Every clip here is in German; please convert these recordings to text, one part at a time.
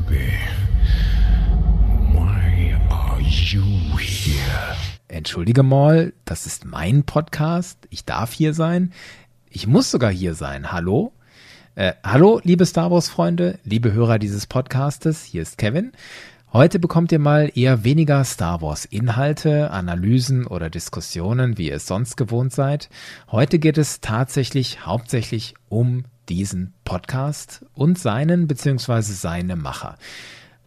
Kenobi, why are you here? Entschuldige mal, das ist mein Podcast. Ich darf hier sein. Ich muss sogar hier sein. Hallo? Äh, hallo, liebe Star Wars-Freunde, liebe Hörer dieses Podcastes. Hier ist Kevin. Heute bekommt ihr mal eher weniger Star Wars Inhalte, Analysen oder Diskussionen, wie ihr es sonst gewohnt seid. Heute geht es tatsächlich hauptsächlich um diesen Podcast und seinen bzw. seine Macher.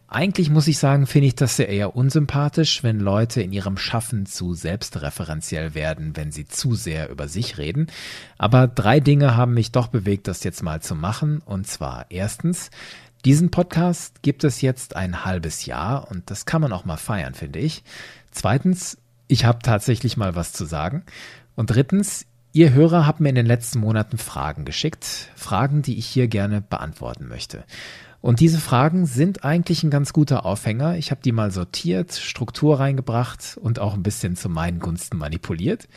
Eigentlich muss ich sagen, finde ich das eher unsympathisch, wenn Leute in ihrem Schaffen zu selbstreferenziell werden, wenn sie zu sehr über sich reden. Aber drei Dinge haben mich doch bewegt, das jetzt mal zu machen. Und zwar erstens, diesen Podcast gibt es jetzt ein halbes Jahr und das kann man auch mal feiern, finde ich. Zweitens, ich habe tatsächlich mal was zu sagen. Und drittens, Ihr Hörer habt mir in den letzten Monaten Fragen geschickt, Fragen, die ich hier gerne beantworten möchte. Und diese Fragen sind eigentlich ein ganz guter Aufhänger. Ich habe die mal sortiert, Struktur reingebracht und auch ein bisschen zu meinen Gunsten manipuliert.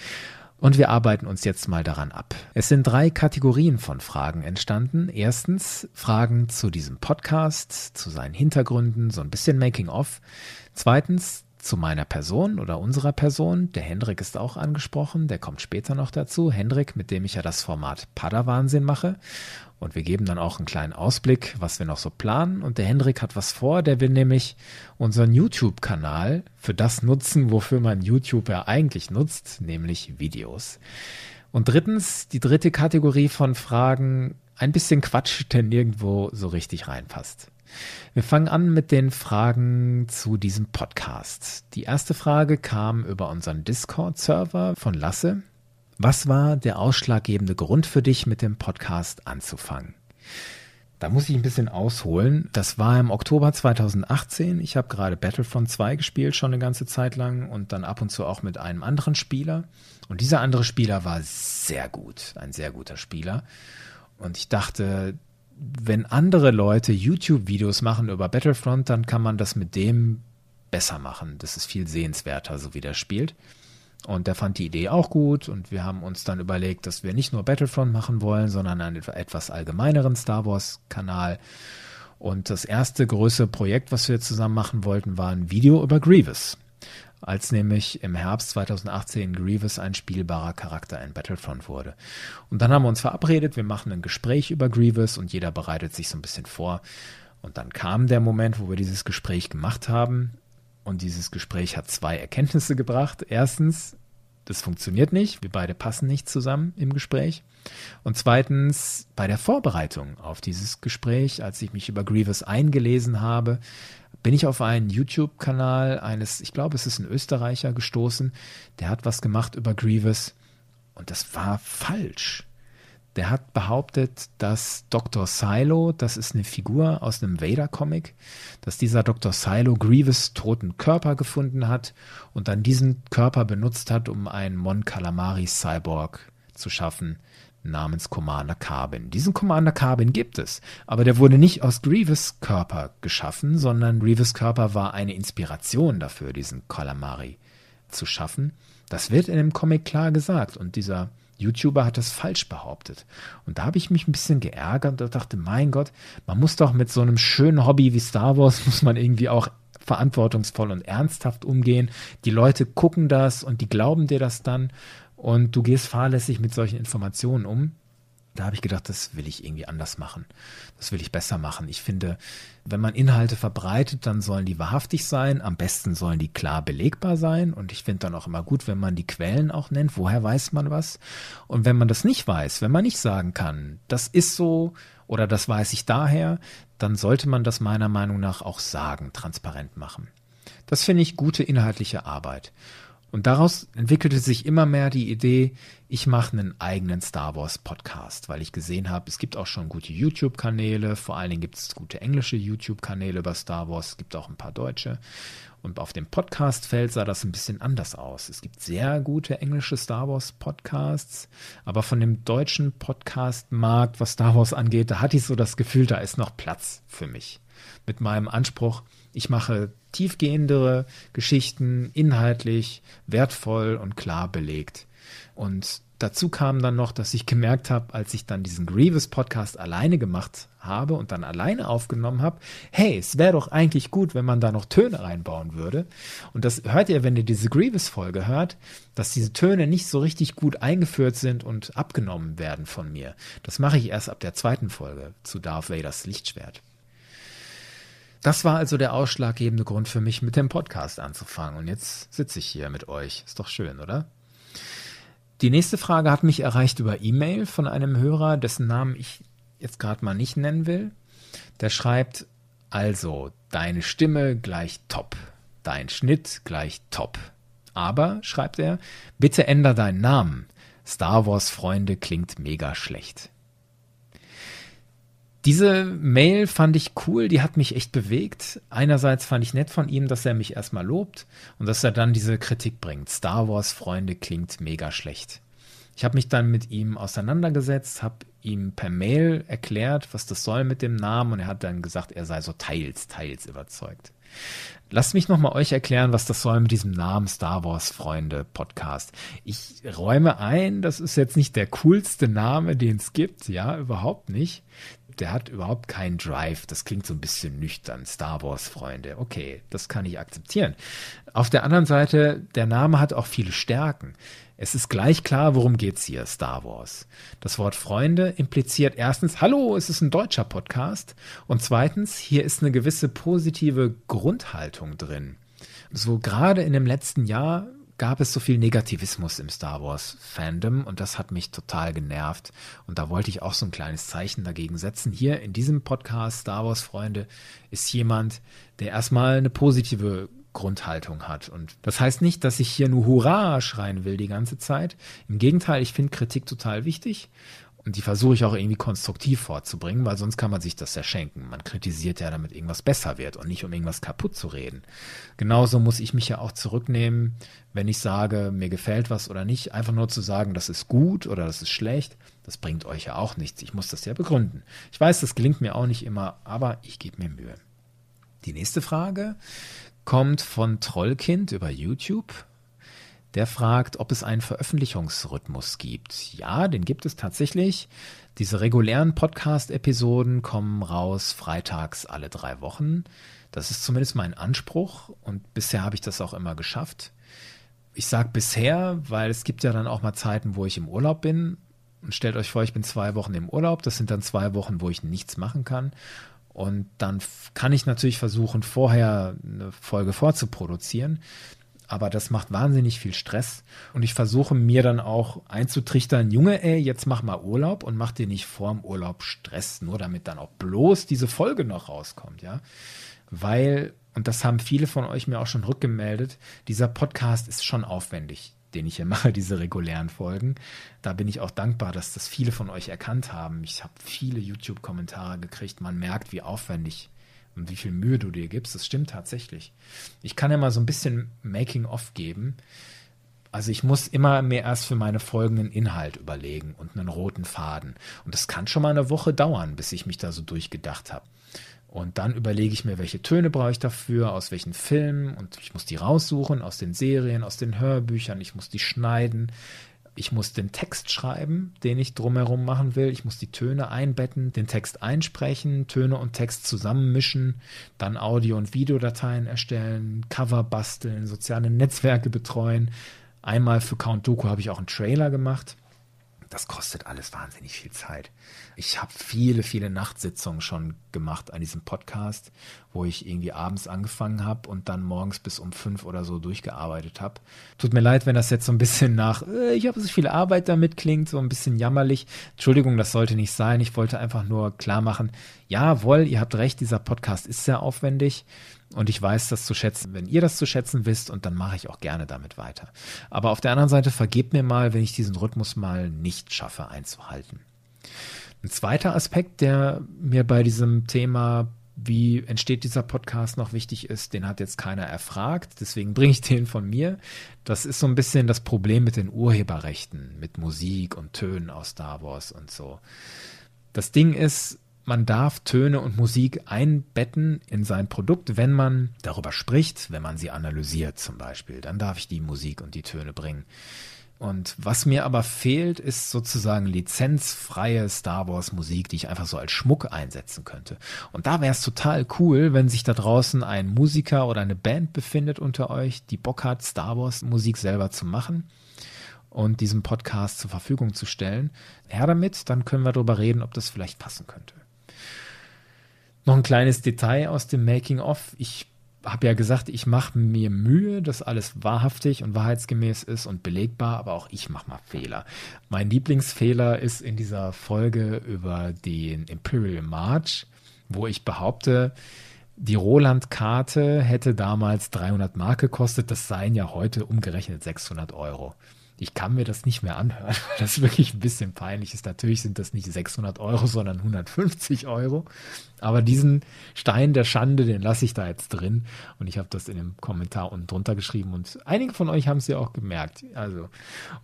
Und wir arbeiten uns jetzt mal daran ab. Es sind drei Kategorien von Fragen entstanden. Erstens Fragen zu diesem Podcast, zu seinen Hintergründen, so ein bisschen Making of. Zweitens zu meiner Person oder unserer Person. Der Hendrik ist auch angesprochen, der kommt später noch dazu. Hendrik, mit dem ich ja das Format Padawansinn mache. Und wir geben dann auch einen kleinen Ausblick, was wir noch so planen. Und der Hendrik hat was vor, der will nämlich unseren YouTube-Kanal für das nutzen, wofür man YouTube ja eigentlich nutzt, nämlich Videos. Und drittens, die dritte Kategorie von Fragen, ein bisschen Quatsch, der nirgendwo so richtig reinpasst. Wir fangen an mit den Fragen zu diesem Podcast. Die erste Frage kam über unseren Discord-Server von Lasse. Was war der ausschlaggebende Grund für dich, mit dem Podcast anzufangen? Da muss ich ein bisschen ausholen. Das war im Oktober 2018. Ich habe gerade Battlefront 2 gespielt, schon eine ganze Zeit lang und dann ab und zu auch mit einem anderen Spieler. Und dieser andere Spieler war sehr gut, ein sehr guter Spieler. Und ich dachte, wenn andere Leute YouTube-Videos machen über Battlefront, dann kann man das mit dem besser machen. Das ist viel sehenswerter, so wie der spielt. Und der fand die Idee auch gut und wir haben uns dann überlegt, dass wir nicht nur Battlefront machen wollen, sondern einen etwas allgemeineren Star Wars-Kanal. Und das erste größere Projekt, was wir zusammen machen wollten, war ein Video über Grievous als nämlich im Herbst 2018 Grievous ein spielbarer Charakter in Battlefront wurde. Und dann haben wir uns verabredet, wir machen ein Gespräch über Grievous und jeder bereitet sich so ein bisschen vor. Und dann kam der Moment, wo wir dieses Gespräch gemacht haben. Und dieses Gespräch hat zwei Erkenntnisse gebracht. Erstens, das funktioniert nicht. Wir beide passen nicht zusammen im Gespräch. Und zweitens, bei der Vorbereitung auf dieses Gespräch, als ich mich über Grievous eingelesen habe, bin ich auf einen YouTube-Kanal eines, ich glaube, es ist ein Österreicher gestoßen, der hat was gemacht über Grievous und das war falsch. Der hat behauptet, dass Dr. Silo, das ist eine Figur aus einem Vader-Comic, dass dieser Dr. Silo Grievous toten Körper gefunden hat und dann diesen Körper benutzt hat, um einen Mon Calamari Cyborg zu schaffen, namens Commander Carbon. Diesen Commander Carbon gibt es, aber der wurde nicht aus Grievous Körper geschaffen, sondern Grievous Körper war eine Inspiration dafür, diesen Calamari zu schaffen. Das wird in dem Comic klar gesagt und dieser YouTuber hat das falsch behauptet. Und da habe ich mich ein bisschen geärgert und dachte, mein Gott, man muss doch mit so einem schönen Hobby wie Star Wars, muss man irgendwie auch verantwortungsvoll und ernsthaft umgehen. Die Leute gucken das und die glauben dir das dann und du gehst fahrlässig mit solchen Informationen um. Da habe ich gedacht, das will ich irgendwie anders machen. Das will ich besser machen. Ich finde, wenn man Inhalte verbreitet, dann sollen die wahrhaftig sein. Am besten sollen die klar belegbar sein. Und ich finde dann auch immer gut, wenn man die Quellen auch nennt. Woher weiß man was? Und wenn man das nicht weiß, wenn man nicht sagen kann, das ist so oder das weiß ich daher, dann sollte man das meiner Meinung nach auch sagen, transparent machen. Das finde ich gute inhaltliche Arbeit. Und daraus entwickelte sich immer mehr die Idee, ich mache einen eigenen Star Wars Podcast, weil ich gesehen habe, es gibt auch schon gute YouTube-Kanäle, vor allen Dingen gibt es gute englische YouTube-Kanäle über Star Wars, es gibt auch ein paar deutsche. Und auf dem Podcast-Feld sah das ein bisschen anders aus. Es gibt sehr gute englische Star Wars Podcasts, aber von dem deutschen Podcast-Markt, was Star Wars angeht, da hatte ich so das Gefühl, da ist noch Platz für mich. Mit meinem Anspruch, ich mache tiefgehendere Geschichten, inhaltlich, wertvoll und klar belegt. Und dazu kam dann noch, dass ich gemerkt habe, als ich dann diesen Grievous Podcast alleine gemacht habe und dann alleine aufgenommen habe, hey, es wäre doch eigentlich gut, wenn man da noch Töne reinbauen würde. Und das hört ihr, wenn ihr diese Grievous Folge hört, dass diese Töne nicht so richtig gut eingeführt sind und abgenommen werden von mir. Das mache ich erst ab der zweiten Folge zu Darth Vaders Lichtschwert. Das war also der ausschlaggebende Grund für mich, mit dem Podcast anzufangen. Und jetzt sitze ich hier mit euch. Ist doch schön, oder? Die nächste Frage hat mich erreicht über E-Mail von einem Hörer, dessen Namen ich jetzt gerade mal nicht nennen will. Der schreibt, also, deine Stimme gleich top, dein Schnitt gleich top. Aber, schreibt er, bitte änder deinen Namen. Star Wars Freunde klingt mega schlecht. Diese Mail fand ich cool, die hat mich echt bewegt. Einerseits fand ich nett von ihm, dass er mich erstmal lobt und dass er dann diese Kritik bringt. Star Wars Freunde klingt mega schlecht. Ich habe mich dann mit ihm auseinandergesetzt, habe ihm per Mail erklärt, was das soll mit dem Namen und er hat dann gesagt, er sei so teils, teils überzeugt. Lasst mich nochmal euch erklären, was das soll mit diesem Namen Star Wars Freunde Podcast. Ich räume ein, das ist jetzt nicht der coolste Name, den es gibt, ja, überhaupt nicht der hat überhaupt keinen Drive. Das klingt so ein bisschen nüchtern. Star Wars Freunde. Okay, das kann ich akzeptieren. Auf der anderen Seite, der Name hat auch viele Stärken. Es ist gleich klar, worum geht's hier, Star Wars. Das Wort Freunde impliziert erstens, hallo, es ist ein deutscher Podcast. Und zweitens, hier ist eine gewisse positive Grundhaltung drin. So gerade in dem letzten Jahr gab es so viel Negativismus im Star Wars Fandom und das hat mich total genervt. Und da wollte ich auch so ein kleines Zeichen dagegen setzen. Hier in diesem Podcast Star Wars Freunde ist jemand, der erstmal eine positive Grundhaltung hat. Und das heißt nicht, dass ich hier nur Hurra schreien will die ganze Zeit. Im Gegenteil, ich finde Kritik total wichtig und die versuche ich auch irgendwie konstruktiv vorzubringen, weil sonst kann man sich das ja schenken. Man kritisiert ja, damit irgendwas besser wird und nicht um irgendwas kaputt zu reden. Genauso muss ich mich ja auch zurücknehmen, wenn ich sage, mir gefällt was oder nicht. Einfach nur zu sagen, das ist gut oder das ist schlecht, das bringt euch ja auch nichts. Ich muss das ja begründen. Ich weiß, das gelingt mir auch nicht immer, aber ich gebe mir Mühe. Die nächste Frage kommt von Trollkind über YouTube der fragt, ob es einen Veröffentlichungsrhythmus gibt. Ja, den gibt es tatsächlich. Diese regulären Podcast-Episoden kommen raus freitags alle drei Wochen. Das ist zumindest mein Anspruch und bisher habe ich das auch immer geschafft. Ich sage bisher, weil es gibt ja dann auch mal Zeiten, wo ich im Urlaub bin. Und stellt euch vor, ich bin zwei Wochen im Urlaub. Das sind dann zwei Wochen, wo ich nichts machen kann. Und dann kann ich natürlich versuchen, vorher eine Folge vorzuproduzieren aber das macht wahnsinnig viel Stress und ich versuche mir dann auch einzutrichtern, Junge, ey, jetzt mach mal Urlaub und mach dir nicht vorm Urlaub Stress, nur damit dann auch bloß diese Folge noch rauskommt, ja? Weil und das haben viele von euch mir auch schon rückgemeldet, dieser Podcast ist schon aufwendig, den ich hier mache, diese regulären Folgen. Da bin ich auch dankbar, dass das viele von euch erkannt haben. Ich habe viele YouTube Kommentare gekriegt, man merkt, wie aufwendig und wie viel Mühe du dir gibst, das stimmt tatsächlich. Ich kann ja mal so ein bisschen Making-of geben. Also ich muss immer mehr erst für meine folgenden Inhalt überlegen und einen roten Faden. Und das kann schon mal eine Woche dauern, bis ich mich da so durchgedacht habe. Und dann überlege ich mir, welche Töne brauche ich dafür, aus welchen Filmen und ich muss die raussuchen, aus den Serien, aus den Hörbüchern, ich muss die schneiden, ich muss den Text schreiben, den ich drumherum machen will. Ich muss die Töne einbetten, den Text einsprechen, Töne und Text zusammenmischen, dann Audio- und Videodateien erstellen, Cover basteln, soziale Netzwerke betreuen. Einmal für Count Doku habe ich auch einen Trailer gemacht. Das kostet alles wahnsinnig viel Zeit. Ich habe viele, viele Nachtsitzungen schon gemacht an diesem Podcast, wo ich irgendwie abends angefangen habe und dann morgens bis um fünf oder so durchgearbeitet habe. Tut mir leid, wenn das jetzt so ein bisschen nach, äh, ich habe so viel Arbeit damit klingt, so ein bisschen jammerlich. Entschuldigung, das sollte nicht sein. Ich wollte einfach nur klar machen, jawohl, ihr habt recht, dieser Podcast ist sehr aufwendig. Und ich weiß das zu schätzen, wenn ihr das zu schätzen wisst, und dann mache ich auch gerne damit weiter. Aber auf der anderen Seite vergebt mir mal, wenn ich diesen Rhythmus mal nicht schaffe einzuhalten. Ein zweiter Aspekt, der mir bei diesem Thema, wie entsteht dieser Podcast noch wichtig ist, den hat jetzt keiner erfragt, deswegen bringe ich den von mir. Das ist so ein bisschen das Problem mit den Urheberrechten, mit Musik und Tönen aus Star Wars und so. Das Ding ist, man darf Töne und Musik einbetten in sein Produkt, wenn man darüber spricht, wenn man sie analysiert zum Beispiel. Dann darf ich die Musik und die Töne bringen. Und was mir aber fehlt, ist sozusagen lizenzfreie Star Wars Musik, die ich einfach so als Schmuck einsetzen könnte. Und da wäre es total cool, wenn sich da draußen ein Musiker oder eine Band befindet unter euch, die Bock hat, Star Wars Musik selber zu machen und diesen Podcast zur Verfügung zu stellen. Her damit, dann können wir darüber reden, ob das vielleicht passen könnte. Noch ein kleines Detail aus dem Making of. Ich habe ja gesagt, ich mache mir Mühe, dass alles wahrhaftig und wahrheitsgemäß ist und belegbar, aber auch ich mache mal Fehler. Mein Lieblingsfehler ist in dieser Folge über den Imperial March, wo ich behaupte, die Roland-Karte hätte damals 300 Mark gekostet, das seien ja heute umgerechnet 600 Euro ich kann mir das nicht mehr anhören, weil das wirklich ein bisschen peinlich ist. Natürlich sind das nicht 600 Euro, sondern 150 Euro. Aber diesen Stein der Schande, den lasse ich da jetzt drin. Und ich habe das in dem Kommentar unten drunter geschrieben. Und einige von euch haben es ja auch gemerkt. Also,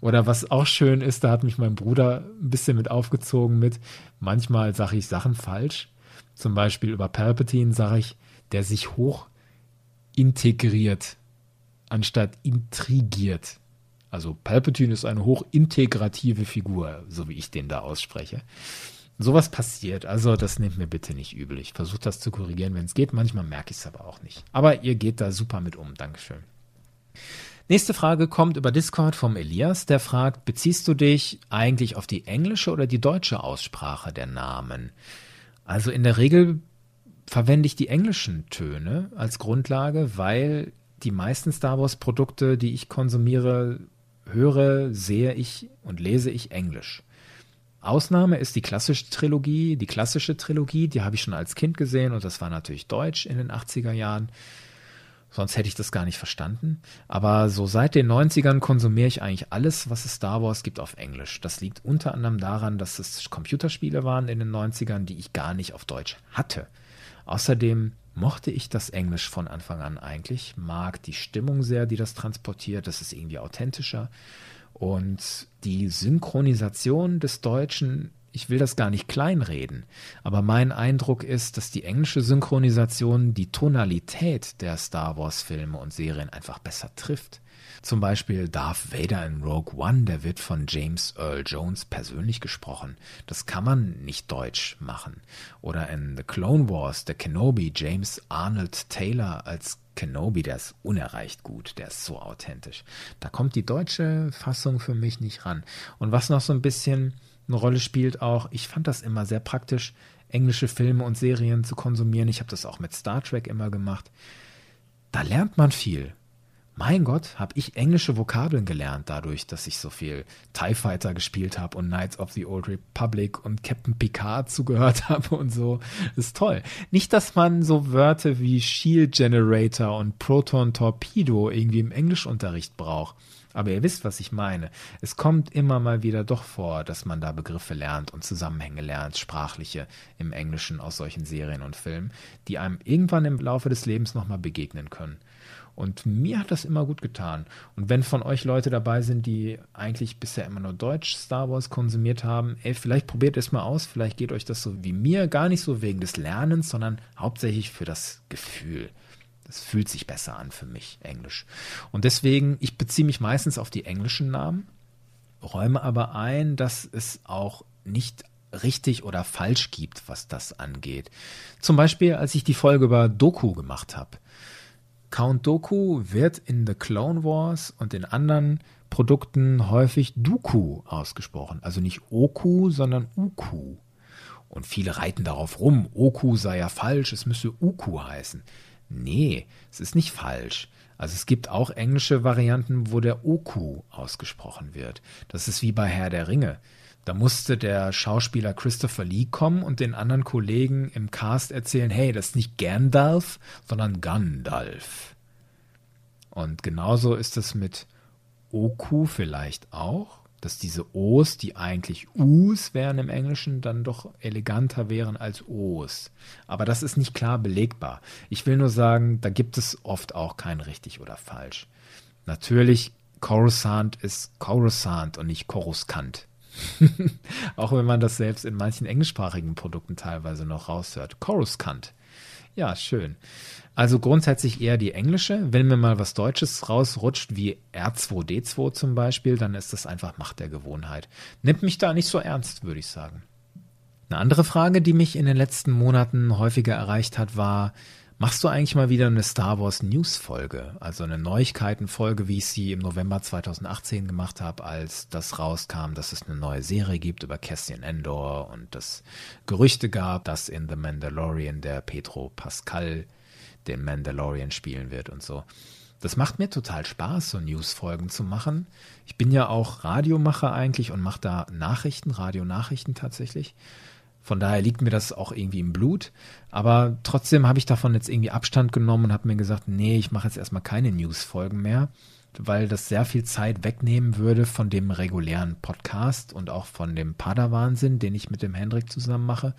oder was auch schön ist, da hat mich mein Bruder ein bisschen mit aufgezogen mit, manchmal sage ich Sachen falsch. Zum Beispiel über Palpatine sage ich, der sich hoch integriert, anstatt intrigiert. Also Palpatine ist eine hochintegrative Figur, so wie ich den da ausspreche. Sowas passiert, also das nehmt mir bitte nicht übel. Ich versuche das zu korrigieren, wenn es geht. Manchmal merke ich es aber auch nicht. Aber ihr geht da super mit um. Dankeschön. Nächste Frage kommt über Discord vom Elias, der fragt, beziehst du dich eigentlich auf die englische oder die deutsche Aussprache der Namen? Also in der Regel verwende ich die englischen Töne als Grundlage, weil die meisten Star Wars Produkte, die ich konsumiere, höre, sehe ich und lese ich Englisch. Ausnahme ist die klassische Trilogie, die klassische Trilogie, die habe ich schon als Kind gesehen und das war natürlich Deutsch in den 80er Jahren. Sonst hätte ich das gar nicht verstanden. Aber so seit den 90ern konsumiere ich eigentlich alles, was es Star Wars gibt, auf Englisch. Das liegt unter anderem daran, dass es Computerspiele waren in den 90ern, die ich gar nicht auf Deutsch hatte. Außerdem mochte ich das Englisch von Anfang an eigentlich, mag die Stimmung sehr, die das transportiert, das ist irgendwie authentischer. Und die Synchronisation des Deutschen, ich will das gar nicht kleinreden, aber mein Eindruck ist, dass die englische Synchronisation die Tonalität der Star Wars-Filme und Serien einfach besser trifft. Zum Beispiel Darth Vader in Rogue One, der wird von James Earl Jones persönlich gesprochen. Das kann man nicht deutsch machen. Oder in The Clone Wars, der Kenobi, James Arnold Taylor als Kenobi, der ist unerreicht gut, der ist so authentisch. Da kommt die deutsche Fassung für mich nicht ran. Und was noch so ein bisschen eine Rolle spielt auch, ich fand das immer sehr praktisch, englische Filme und Serien zu konsumieren. Ich habe das auch mit Star Trek immer gemacht. Da lernt man viel mein Gott, habe ich englische Vokabeln gelernt dadurch, dass ich so viel TIE Fighter gespielt habe und Knights of the Old Republic und Captain Picard zugehört habe und so. Ist toll. Nicht, dass man so Wörter wie Shield Generator und Proton Torpedo irgendwie im Englischunterricht braucht. Aber ihr wisst, was ich meine. Es kommt immer mal wieder doch vor, dass man da Begriffe lernt und Zusammenhänge lernt, sprachliche im Englischen aus solchen Serien und Filmen, die einem irgendwann im Laufe des Lebens nochmal begegnen können. Und mir hat das immer gut getan. Und wenn von euch Leute dabei sind, die eigentlich bisher immer nur Deutsch Star Wars konsumiert haben, ey, vielleicht probiert es mal aus, vielleicht geht euch das so wie mir, gar nicht so wegen des Lernens, sondern hauptsächlich für das Gefühl. Das fühlt sich besser an für mich, Englisch. Und deswegen, ich beziehe mich meistens auf die englischen Namen, räume aber ein, dass es auch nicht richtig oder falsch gibt, was das angeht. Zum Beispiel, als ich die Folge über Doku gemacht habe. Count Doku wird in The Clone Wars und in anderen Produkten häufig Dooku ausgesprochen. Also nicht Oku, sondern Uku. Und viele reiten darauf rum, Oku sei ja falsch, es müsse Uku heißen. Nee, es ist nicht falsch. Also es gibt auch englische Varianten, wo der Oku ausgesprochen wird. Das ist wie bei Herr der Ringe. Da musste der Schauspieler Christopher Lee kommen und den anderen Kollegen im Cast erzählen, hey, das ist nicht Gandalf, sondern Gandalf. Und genauso ist es mit Oku vielleicht auch, dass diese O's, die eigentlich U's wären im Englischen, dann doch eleganter wären als O's. Aber das ist nicht klar belegbar. Ich will nur sagen, da gibt es oft auch kein richtig oder falsch. Natürlich, Coruscant ist Coruscant und nicht Coruscant. Auch wenn man das selbst in manchen englischsprachigen Produkten teilweise noch raushört. Coruscant. Ja, schön. Also grundsätzlich eher die englische. Wenn mir mal was Deutsches rausrutscht, wie R2D2 zum Beispiel, dann ist das einfach Macht der Gewohnheit. Nimmt mich da nicht so ernst, würde ich sagen. Eine andere Frage, die mich in den letzten Monaten häufiger erreicht hat, war, machst du eigentlich mal wieder eine Star Wars News Folge? Also eine Neuigkeitenfolge, wie ich sie im November 2018 gemacht habe, als das rauskam, dass es eine neue Serie gibt über Cassian Endor und das Gerüchte gab, dass in The Mandalorian der Pedro Pascal den Mandalorian spielen wird und so. Das macht mir total Spaß, so News-Folgen zu machen. Ich bin ja auch Radiomacher eigentlich und mache da Nachrichten, Radionachrichten tatsächlich. Von daher liegt mir das auch irgendwie im Blut. Aber trotzdem habe ich davon jetzt irgendwie Abstand genommen und habe mir gesagt, nee, ich mache jetzt erstmal keine News-Folgen mehr, weil das sehr viel Zeit wegnehmen würde von dem regulären Podcast und auch von dem Padawansinn, den ich mit dem Hendrik zusammen mache.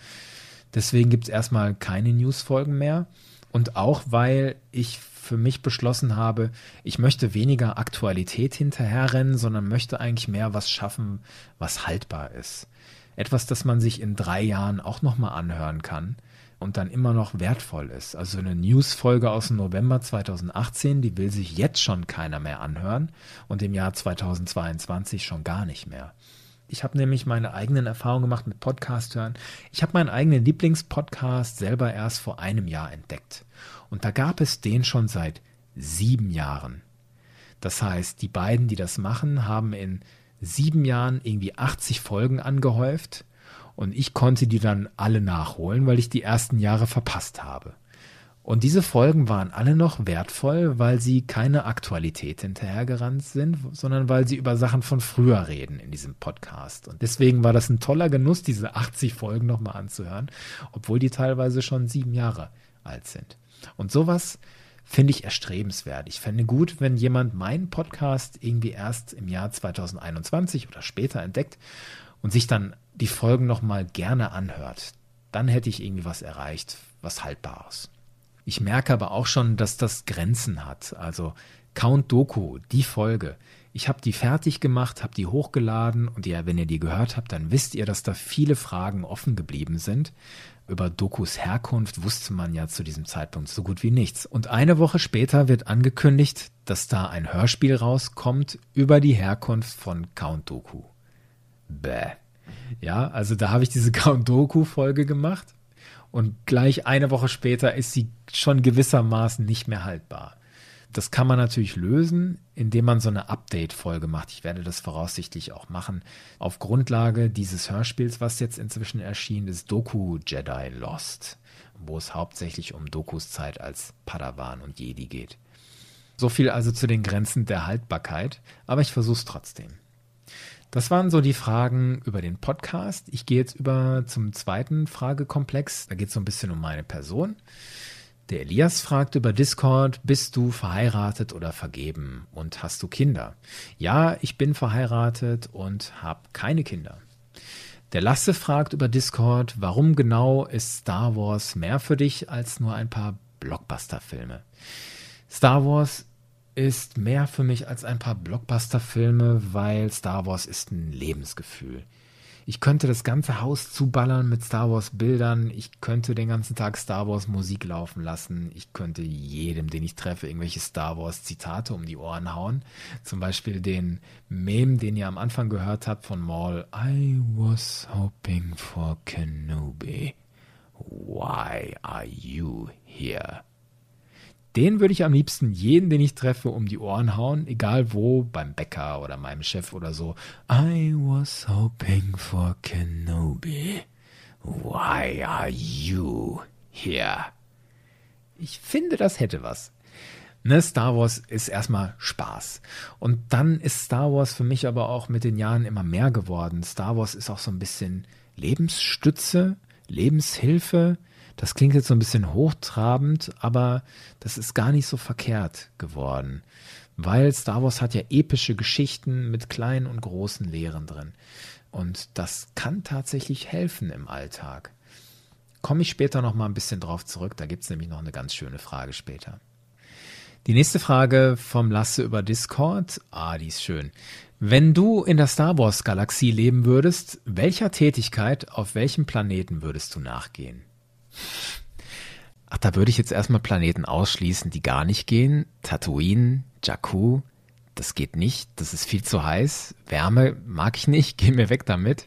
Deswegen gibt es erstmal keine News-Folgen mehr. Und auch, weil ich für mich beschlossen habe, ich möchte weniger Aktualität hinterherrennen, sondern möchte eigentlich mehr was schaffen, was haltbar ist. Etwas, das man sich in drei Jahren auch nochmal anhören kann und dann immer noch wertvoll ist. Also eine News-Folge aus dem November 2018, die will sich jetzt schon keiner mehr anhören und im Jahr 2022 schon gar nicht mehr. Ich habe nämlich meine eigenen Erfahrungen gemacht mit Podcast hören. Ich habe meinen eigenen Lieblingspodcast selber erst vor einem Jahr entdeckt. Und da gab es den schon seit sieben Jahren. Das heißt, die beiden, die das machen, haben in sieben Jahren irgendwie 80 Folgen angehäuft und ich konnte die dann alle nachholen, weil ich die ersten Jahre verpasst habe. Und diese Folgen waren alle noch wertvoll, weil sie keine Aktualität hinterhergerannt sind, sondern weil sie über Sachen von früher reden in diesem Podcast. Und deswegen war das ein toller Genuss, diese 80 Folgen nochmal anzuhören, obwohl die teilweise schon sieben Jahre alt sind. Und sowas finde ich erstrebenswert. Ich fände gut, wenn jemand meinen Podcast irgendwie erst im Jahr 2021 oder später entdeckt und sich dann die Folgen nochmal gerne anhört. Dann hätte ich irgendwie was erreicht, was Haltbares. Ich merke aber auch schon, dass das Grenzen hat. Also Count Doku, die Folge. Ich habe die fertig gemacht, habe die hochgeladen und ja, wenn ihr die gehört habt, dann wisst ihr, dass da viele Fragen offen geblieben sind. Über Dokus Herkunft wusste man ja zu diesem Zeitpunkt so gut wie nichts. Und eine Woche später wird angekündigt, dass da ein Hörspiel rauskommt über die Herkunft von Count Doku. Bäh. Ja, also da habe ich diese Count Doku Folge gemacht und gleich eine Woche später ist sie schon gewissermaßen nicht mehr haltbar. Das kann man natürlich lösen, indem man so eine Update-Folge macht. Ich werde das voraussichtlich auch machen. Auf Grundlage dieses Hörspiels, was jetzt inzwischen erschienen ist, Doku Jedi Lost, wo es hauptsächlich um Dokus Zeit als Padawan und Jedi geht. So viel also zu den Grenzen der Haltbarkeit, aber ich versuche es trotzdem. Das waren so die Fragen über den Podcast. Ich gehe jetzt über zum zweiten Fragekomplex. Da geht es so ein bisschen um meine Person. Der Elias fragt über Discord, bist du verheiratet oder vergeben und hast du Kinder? Ja, ich bin verheiratet und habe keine Kinder. Der Lasse fragt über Discord, warum genau ist Star Wars mehr für dich als nur ein paar Blockbuster-Filme? Star Wars ist mehr für mich als ein paar Blockbuster-Filme, weil Star Wars ist ein Lebensgefühl. Ich könnte das ganze Haus zuballern mit Star Wars Bildern. Ich könnte den ganzen Tag Star Wars Musik laufen lassen. Ich könnte jedem, den ich treffe, irgendwelche Star Wars Zitate um die Ohren hauen. Zum Beispiel den Meme, den ihr am Anfang gehört habt von Maul. I was hoping for Kenobi. Why are you here? Den würde ich am liebsten jeden, den ich treffe, um die Ohren hauen, egal wo, beim Bäcker oder meinem Chef oder so. I was hoping for Kenobi. Why are you here? Ich finde, das hätte was. Ne, Star Wars ist erstmal Spaß. Und dann ist Star Wars für mich aber auch mit den Jahren immer mehr geworden. Star Wars ist auch so ein bisschen Lebensstütze, Lebenshilfe, das klingt jetzt so ein bisschen hochtrabend, aber das ist gar nicht so verkehrt geworden. Weil Star Wars hat ja epische Geschichten mit kleinen und großen Lehren drin. Und das kann tatsächlich helfen im Alltag. Komme ich später noch mal ein bisschen drauf zurück. Da gibt es nämlich noch eine ganz schöne Frage später. Die nächste Frage vom Lasse über Discord. Ah, die ist schön. Wenn du in der Star Wars Galaxie leben würdest, welcher Tätigkeit auf welchem Planeten würdest du nachgehen? Ach, da würde ich jetzt erstmal Planeten ausschließen, die gar nicht gehen. Tatooine, Jakku, das geht nicht. Das ist viel zu heiß. Wärme mag ich nicht. Geh mir weg damit.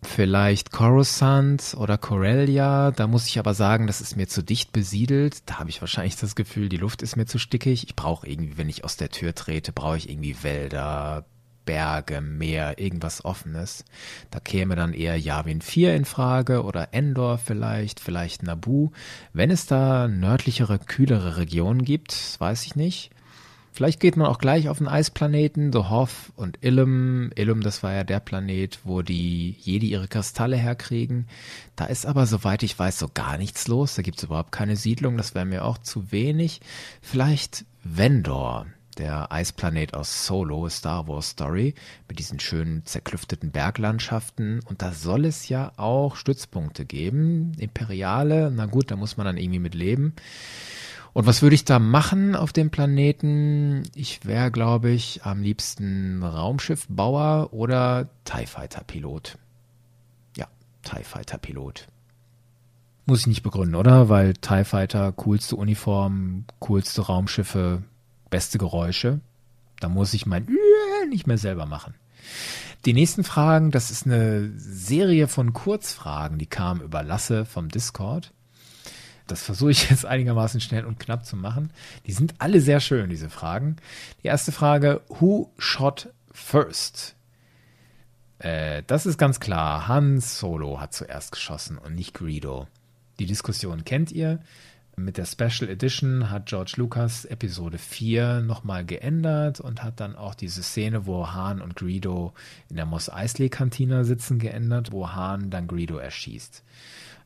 Vielleicht Coruscant oder Corellia. Da muss ich aber sagen, das ist mir zu dicht besiedelt. Da habe ich wahrscheinlich das Gefühl, die Luft ist mir zu stickig. Ich brauche irgendwie, wenn ich aus der Tür trete, brauche ich irgendwie Wälder, Berge, Meer, irgendwas Offenes. Da käme dann eher Yavin 4 in Frage oder Endor vielleicht, vielleicht Nabu. Wenn es da nördlichere, kühlere Regionen gibt, weiß ich nicht. Vielleicht geht man auch gleich auf den Eisplaneten, The Hoth und Ilum. Ilum, das war ja der Planet, wo die Jedi ihre Kristalle herkriegen. Da ist aber, soweit ich weiß, so gar nichts los. Da gibt es überhaupt keine Siedlung. Das wäre mir auch zu wenig. Vielleicht Vendor der Eisplanet aus Solo, Star Wars Story, mit diesen schönen zerklüfteten Berglandschaften. Und da soll es ja auch Stützpunkte geben. Imperiale, na gut, da muss man dann irgendwie mit leben. Und was würde ich da machen auf dem Planeten? Ich wäre, glaube ich, am liebsten Raumschiffbauer oder TIE Fighter Pilot. Ja, TIE Fighter Pilot. Muss ich nicht begründen, oder? Weil TIE Fighter, coolste Uniform, coolste Raumschiffe, beste Geräusche. Da muss ich mein nicht mehr selber machen. Die nächsten Fragen, das ist eine Serie von Kurzfragen, die kamen über Lasse vom Discord. Das versuche ich jetzt einigermaßen schnell und knapp zu machen. Die sind alle sehr schön, diese Fragen. Die erste Frage, who shot first? Äh, das ist ganz klar. Han Solo hat zuerst geschossen und nicht Greedo. Die Diskussion kennt ihr. Mit der Special Edition hat George Lucas Episode 4 nochmal geändert und hat dann auch diese Szene, wo Han und Greedo in der Moss Eisley Kantina sitzen, geändert, wo Han dann Greedo erschießt.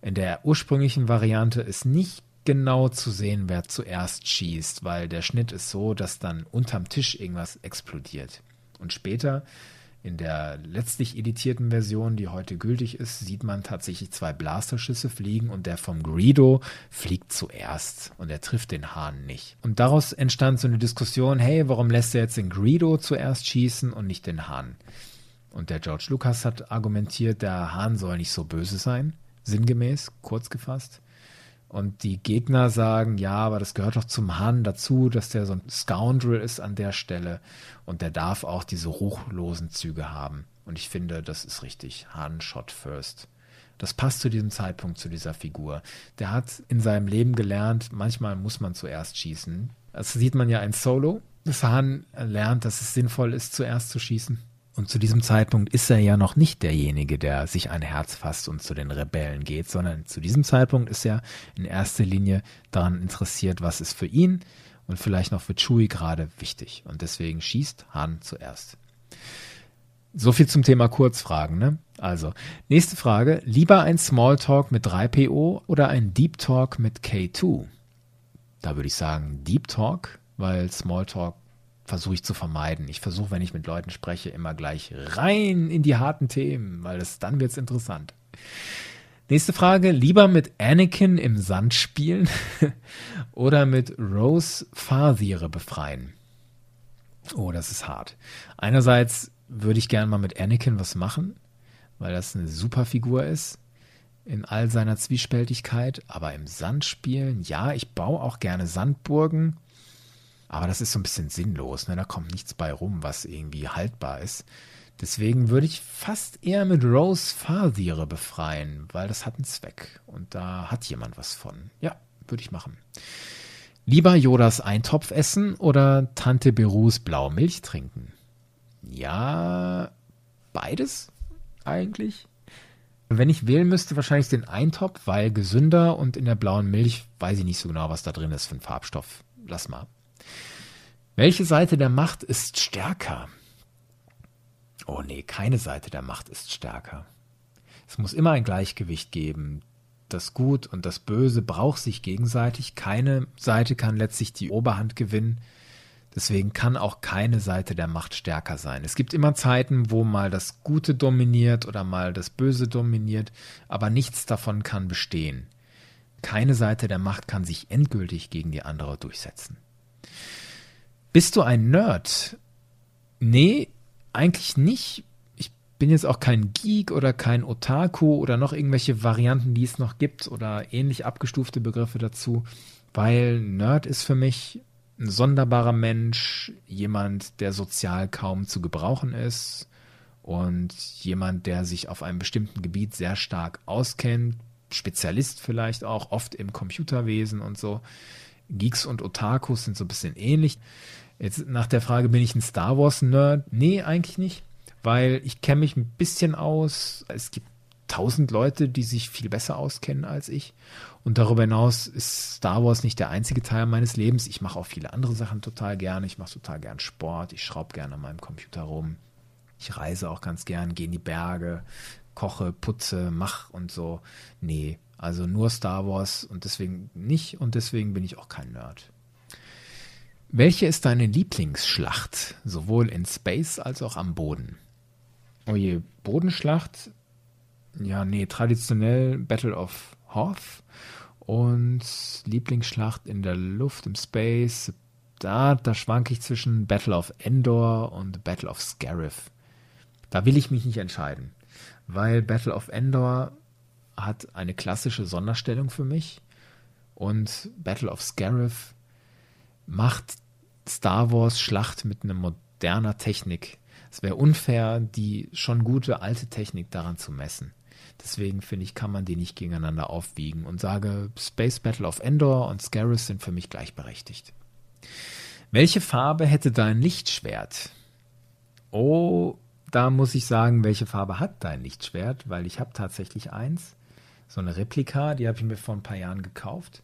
In der ursprünglichen Variante ist nicht genau zu sehen, wer zuerst schießt, weil der Schnitt ist so, dass dann unterm Tisch irgendwas explodiert. Und später in der letztlich editierten Version, die heute gültig ist, sieht man tatsächlich zwei Blasterschüsse fliegen und der vom Greedo fliegt zuerst und er trifft den Hahn nicht. Und daraus entstand so eine Diskussion, hey, warum lässt er jetzt den Greedo zuerst schießen und nicht den Hahn? Und der George Lucas hat argumentiert, der Hahn soll nicht so böse sein, sinngemäß, kurz gefasst. Und die Gegner sagen, ja, aber das gehört doch zum Han dazu, dass der so ein Scoundrel ist an der Stelle und der darf auch diese ruchlosen Züge haben. Und ich finde, das ist richtig. Han shot first. Das passt zu diesem Zeitpunkt, zu dieser Figur. Der hat in seinem Leben gelernt, manchmal muss man zuerst schießen. Das sieht man ja in Solo, dass Han lernt, dass es sinnvoll ist, zuerst zu schießen. Und zu diesem Zeitpunkt ist er ja noch nicht derjenige, der sich ein Herz fasst und zu den Rebellen geht, sondern zu diesem Zeitpunkt ist er in erster Linie daran interessiert, was ist für ihn und vielleicht noch für Chewie gerade wichtig. Und deswegen schießt Han zuerst. So viel zum Thema Kurzfragen, ne? Also, nächste Frage. Lieber ein Smalltalk mit 3PO oder ein Deep Talk mit K2? Da würde ich sagen Deep Talk, weil Smalltalk versuche ich zu vermeiden. Ich versuche, wenn ich mit Leuten spreche, immer gleich rein in die harten Themen, weil das, dann wird's interessant. Nächste Frage, lieber mit Anakin im Sand spielen oder mit Rose Fathiere befreien? Oh, das ist hart. Einerseits würde ich gerne mal mit Anakin was machen, weil das eine super Figur ist in all seiner Zwiespältigkeit, aber im Sand spielen, ja, ich baue auch gerne Sandburgen, aber das ist so ein bisschen sinnlos. Ne? Da kommt nichts bei rum, was irgendwie haltbar ist. Deswegen würde ich fast eher mit Rose Fathiere befreien, weil das hat einen Zweck. Und da hat jemand was von. Ja, würde ich machen. Lieber Yodas Eintopf essen oder Tante Berus Blaumilch trinken? Ja, beides eigentlich. Wenn ich wählen müsste, wahrscheinlich den Eintopf, weil gesünder und in der blauen Milch weiß ich nicht so genau, was da drin ist für ein Farbstoff. Lass mal. Welche Seite der Macht ist stärker? Oh nee, keine Seite der Macht ist stärker. Es muss immer ein Gleichgewicht geben. Das Gut und das Böse braucht sich gegenseitig. Keine Seite kann letztlich die Oberhand gewinnen. Deswegen kann auch keine Seite der Macht stärker sein. Es gibt immer Zeiten, wo mal das Gute dominiert oder mal das Böse dominiert, aber nichts davon kann bestehen. Keine Seite der Macht kann sich endgültig gegen die andere durchsetzen. Bist du ein Nerd? Nee, eigentlich nicht. Ich bin jetzt auch kein Geek oder kein Otaku oder noch irgendwelche Varianten, die es noch gibt oder ähnlich abgestufte Begriffe dazu, weil Nerd ist für mich ein sonderbarer Mensch, jemand, der sozial kaum zu gebrauchen ist und jemand, der sich auf einem bestimmten Gebiet sehr stark auskennt, Spezialist vielleicht auch, oft im Computerwesen und so. Geeks und Otakus sind so ein bisschen ähnlich. Jetzt nach der Frage, bin ich ein Star Wars-Nerd? Nee, eigentlich nicht, weil ich kenne mich ein bisschen aus. Es gibt tausend Leute, die sich viel besser auskennen als ich. Und darüber hinaus ist Star Wars nicht der einzige Teil meines Lebens. Ich mache auch viele andere Sachen total gerne. Ich mache total gern Sport. Ich schraube gerne an meinem Computer rum. Ich reise auch ganz gern, gehe in die Berge, koche, putze, mach und so. Nee, also nur Star Wars und deswegen nicht und deswegen bin ich auch kein Nerd. Welche ist deine Lieblingsschlacht, sowohl in Space als auch am Boden? Oh je, Bodenschlacht? Ja, nee, traditionell Battle of Hoth und Lieblingsschlacht in der Luft, im Space. Da, da schwanke ich zwischen Battle of Endor und Battle of Scarif. Da will ich mich nicht entscheiden, weil Battle of Endor hat eine klassische Sonderstellung für mich und Battle of Scarif macht Star Wars Schlacht mit einer moderner Technik. Es wäre unfair, die schon gute alte Technik daran zu messen. Deswegen finde ich, kann man die nicht gegeneinander aufwiegen und sage, Space Battle of Endor und Scarif sind für mich gleichberechtigt. Welche Farbe hätte dein Lichtschwert? Oh, da muss ich sagen, welche Farbe hat dein Lichtschwert? Weil ich habe tatsächlich eins, so eine Replika, die habe ich mir vor ein paar Jahren gekauft.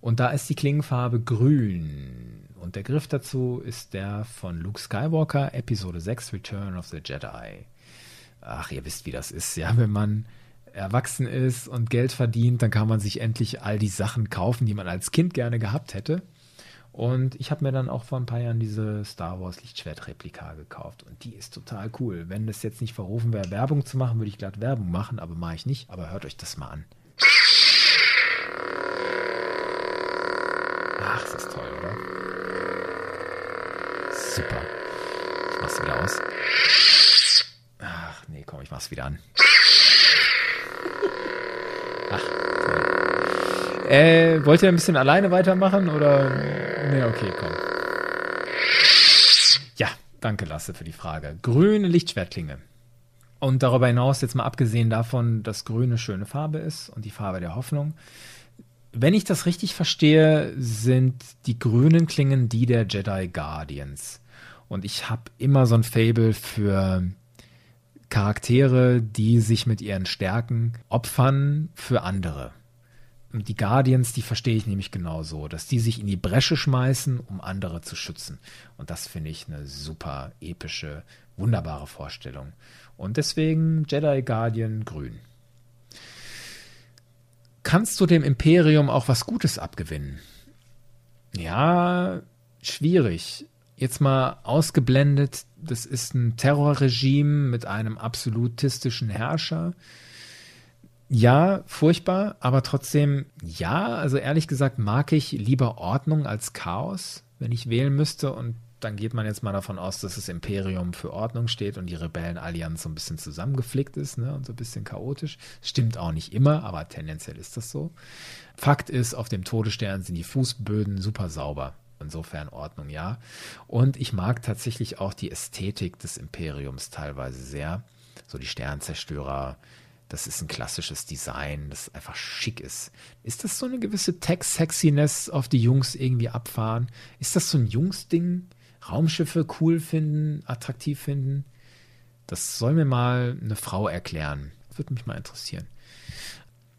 Und da ist die Klingenfarbe grün. Und der Griff dazu ist der von Luke Skywalker, Episode 6, Return of the Jedi. Ach, ihr wisst, wie das ist. Ja, wenn man erwachsen ist und Geld verdient, dann kann man sich endlich all die Sachen kaufen, die man als Kind gerne gehabt hätte. Und ich habe mir dann auch vor ein paar Jahren diese Star Wars Lichtschwert-Replika gekauft. Und die ist total cool. Wenn das jetzt nicht verrufen wäre, Werbung zu machen, würde ich glatt Werbung machen, aber mache ich nicht. Aber hört euch das mal an. Ach, ist das toll, oder? Super. Ich mach's wieder aus. Ach, nee, komm, ich mach's wieder an. Ach, toll. Äh, wollt ihr ein bisschen alleine weitermachen oder? Nee, okay, komm. Ja, danke Lasse für die Frage. Grüne Lichtschwertklinge. Und darüber hinaus, jetzt mal abgesehen davon, dass grün eine schöne Farbe ist und die Farbe der Hoffnung, wenn ich das richtig verstehe, sind die grünen Klingen die der Jedi Guardians. Und ich habe immer so ein Fable für Charaktere, die sich mit ihren Stärken opfern für andere. Und die Guardians, die verstehe ich nämlich genauso, dass die sich in die Bresche schmeißen, um andere zu schützen. Und das finde ich eine super epische, wunderbare Vorstellung. Und deswegen Jedi Guardian grün. Kannst du dem Imperium auch was Gutes abgewinnen? Ja, schwierig. Jetzt mal ausgeblendet, das ist ein Terrorregime mit einem absolutistischen Herrscher. Ja, furchtbar, aber trotzdem, ja, also ehrlich gesagt mag ich lieber Ordnung als Chaos, wenn ich wählen müsste. Und dann geht man jetzt mal davon aus, dass das Imperium für Ordnung steht und die Rebellenallianz so ein bisschen zusammengeflickt ist ne, und so ein bisschen chaotisch. Stimmt auch nicht immer, aber tendenziell ist das so. Fakt ist, auf dem Todesstern sind die Fußböden super sauber. Insofern Ordnung, ja. Und ich mag tatsächlich auch die Ästhetik des Imperiums teilweise sehr. So die Sternzerstörer, das ist ein klassisches Design, das einfach schick ist. Ist das so eine gewisse Tech-Sexiness, auf die Jungs irgendwie abfahren? Ist das so ein Jungs-Ding? Raumschiffe cool finden, attraktiv finden? Das soll mir mal eine Frau erklären. Würde mich mal interessieren.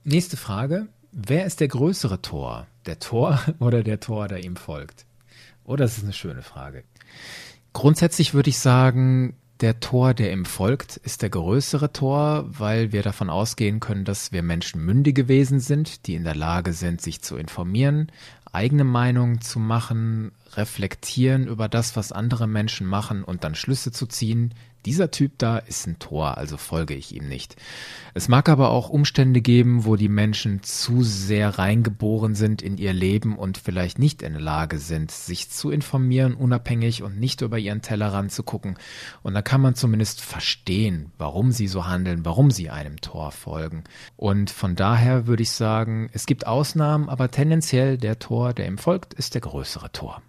Nächste Frage. Wer ist der größere Tor? Der Tor oder der Tor, der ihm folgt? Oh, das ist eine schöne Frage. Grundsätzlich würde ich sagen, der Tor, der ihm folgt, ist der größere Tor, weil wir davon ausgehen können, dass wir Menschen mündige Wesen sind, die in der Lage sind, sich zu informieren, eigene Meinungen zu machen, reflektieren über das, was andere Menschen machen und dann Schlüsse zu ziehen, dieser Typ da ist ein Tor, also folge ich ihm nicht. Es mag aber auch Umstände geben, wo die Menschen zu sehr reingeboren sind in ihr Leben und vielleicht nicht in der Lage sind, sich zu informieren, unabhängig und nicht über ihren Tellerrand zu gucken. Und da kann man zumindest verstehen, warum sie so handeln, warum sie einem Tor folgen. Und von daher würde ich sagen, es gibt Ausnahmen, aber tendenziell der Tor, der ihm folgt, ist der größere Tor.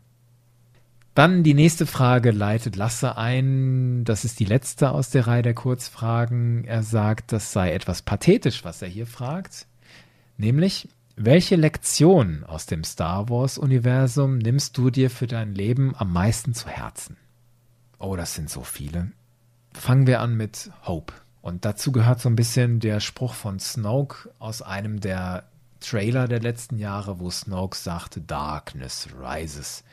Dann die nächste Frage leitet Lasse ein. Das ist die letzte aus der Reihe der Kurzfragen. Er sagt, das sei etwas pathetisch, was er hier fragt. Nämlich, welche Lektion aus dem Star Wars-Universum nimmst du dir für dein Leben am meisten zu Herzen? Oh, das sind so viele. Fangen wir an mit Hope. Und dazu gehört so ein bisschen der Spruch von Snoke aus einem der Trailer der letzten Jahre, wo Snoke sagte, Darkness rises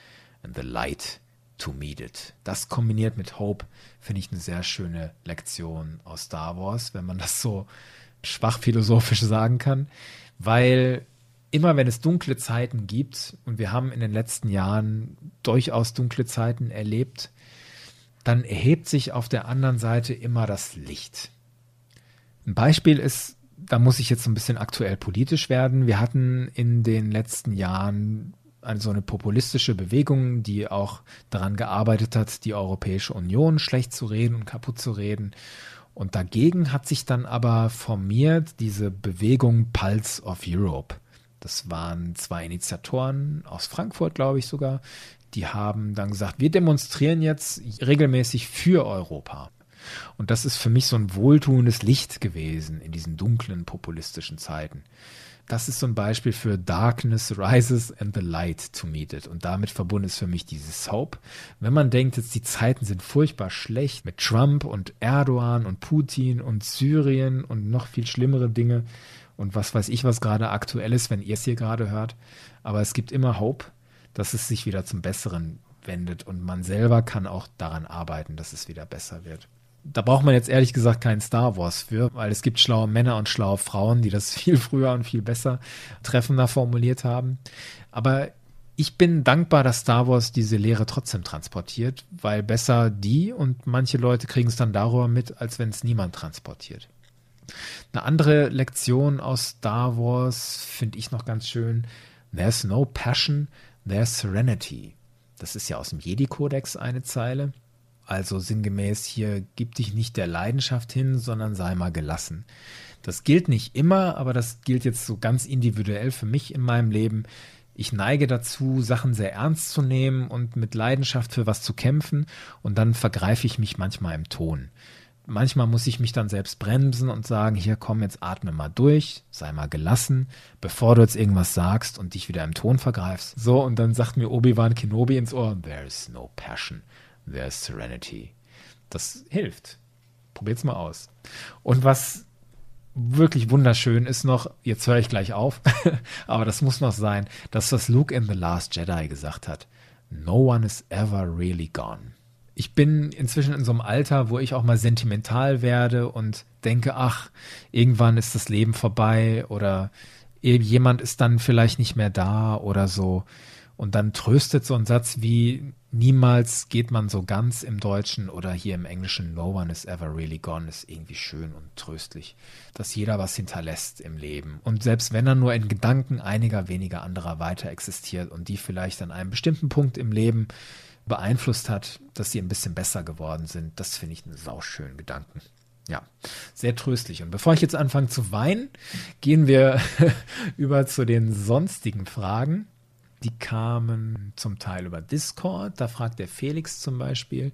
and the light to meet it. Das kombiniert mit Hope finde ich eine sehr schöne Lektion aus Star Wars, wenn man das so schwach philosophisch sagen kann, weil immer wenn es dunkle Zeiten gibt, und wir haben in den letzten Jahren durchaus dunkle Zeiten erlebt, dann erhebt sich auf der anderen Seite immer das Licht. Ein Beispiel ist, da muss ich jetzt ein bisschen aktuell politisch werden. Wir hatten in den letzten Jahren so eine populistische Bewegung, die auch daran gearbeitet hat, die Europäische Union schlecht zu reden und kaputt zu reden. Und dagegen hat sich dann aber formiert diese Bewegung Pulse of Europe. Das waren zwei Initiatoren aus Frankfurt, glaube ich sogar. Die haben dann gesagt, wir demonstrieren jetzt regelmäßig für Europa. Und das ist für mich so ein wohltuendes Licht gewesen in diesen dunklen populistischen Zeiten. Das ist so ein Beispiel für Darkness rises and the light to meet it. Und damit verbunden ist für mich dieses Hope. Wenn man denkt, jetzt die Zeiten sind furchtbar schlecht mit Trump und Erdogan und Putin und Syrien und noch viel schlimmere Dinge und was weiß ich, was gerade aktuell ist, wenn ihr es hier gerade hört. Aber es gibt immer Hope, dass es sich wieder zum Besseren wendet und man selber kann auch daran arbeiten, dass es wieder besser wird da braucht man jetzt ehrlich gesagt keinen Star Wars für, weil es gibt schlaue Männer und schlaue Frauen, die das viel früher und viel besser treffender formuliert haben. Aber ich bin dankbar, dass Star Wars diese Lehre trotzdem transportiert, weil besser die und manche Leute kriegen es dann darüber mit, als wenn es niemand transportiert. Eine andere Lektion aus Star Wars finde ich noch ganz schön. There's no passion, there's serenity. Das ist ja aus dem Jedi-Kodex eine Zeile. Also sinngemäß hier, gib dich nicht der Leidenschaft hin, sondern sei mal gelassen. Das gilt nicht immer, aber das gilt jetzt so ganz individuell für mich in meinem Leben. Ich neige dazu, Sachen sehr ernst zu nehmen und mit Leidenschaft für was zu kämpfen und dann vergreife ich mich manchmal im Ton. Manchmal muss ich mich dann selbst bremsen und sagen, hier komm, jetzt atme mal durch, sei mal gelassen, bevor du jetzt irgendwas sagst und dich wieder im Ton vergreifst. So, und dann sagt mir Obi-Wan Kenobi ins Ohr, there is no passion there's serenity. Das hilft. Probiert's mal aus. Und was wirklich wunderschön ist noch, jetzt höre ich gleich auf, aber das muss noch sein, das, was Luke in The Last Jedi gesagt hat. No one is ever really gone. Ich bin inzwischen in so einem Alter, wo ich auch mal sentimental werde und denke, ach, irgendwann ist das Leben vorbei oder jemand ist dann vielleicht nicht mehr da oder so. Und dann tröstet so ein Satz wie niemals geht man so ganz im Deutschen oder hier im Englischen No one is ever really gone ist irgendwie schön und tröstlich, dass jeder was hinterlässt im Leben. Und selbst wenn er nur in Gedanken einiger weniger anderer weiter existiert und die vielleicht an einem bestimmten Punkt im Leben beeinflusst hat, dass sie ein bisschen besser geworden sind, das finde ich einen sauschönen Gedanken. Ja, sehr tröstlich. Und bevor ich jetzt anfange zu weinen, gehen wir über zu den sonstigen Fragen. Die kamen zum Teil über Discord. Da fragt der Felix zum Beispiel,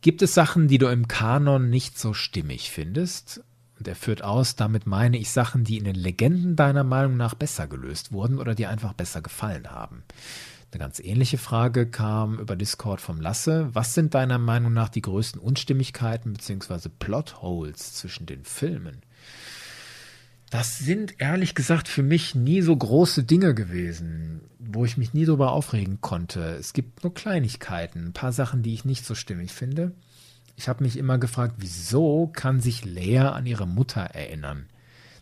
gibt es Sachen, die du im Kanon nicht so stimmig findest? Und er führt aus, damit meine ich Sachen, die in den Legenden deiner Meinung nach besser gelöst wurden oder dir einfach besser gefallen haben. Eine ganz ähnliche Frage kam über Discord vom Lasse. Was sind deiner Meinung nach die größten Unstimmigkeiten bzw. Plotholes zwischen den Filmen? Das sind ehrlich gesagt für mich nie so große Dinge gewesen, wo ich mich nie darüber aufregen konnte. Es gibt nur Kleinigkeiten, ein paar Sachen, die ich nicht so stimmig finde. Ich habe mich immer gefragt, wieso kann sich Lea an ihre Mutter erinnern?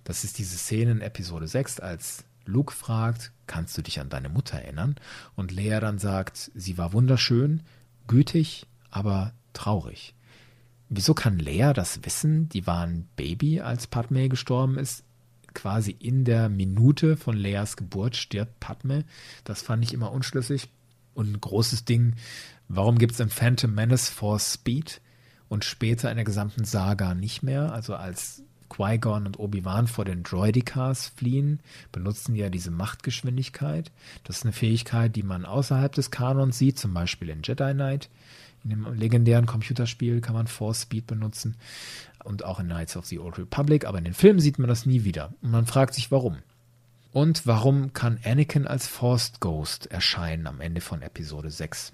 Das ist diese Szene in Episode 6, als Luke fragt, kannst du dich an deine Mutter erinnern? Und Lea dann sagt, sie war wunderschön, gütig, aber traurig. Wieso kann Leia das wissen? Die war ein Baby, als Padme gestorben ist. Quasi in der Minute von Leias Geburt stirbt Padme. Das fand ich immer unschlüssig. Und ein großes Ding, warum gibt es in Phantom Menace Force Speed und später in der gesamten Saga nicht mehr? Also als Qui-Gon und Obi-Wan vor den Droidicars fliehen, benutzen ja diese Machtgeschwindigkeit. Das ist eine Fähigkeit, die man außerhalb des Kanons sieht, zum Beispiel in Jedi Knight. In dem legendären Computerspiel kann man Force Speed benutzen und auch in Knights of the Old Republic, aber in den Filmen sieht man das nie wieder. Und man fragt sich, warum. Und warum kann Anakin als Forced Ghost erscheinen am Ende von Episode 6?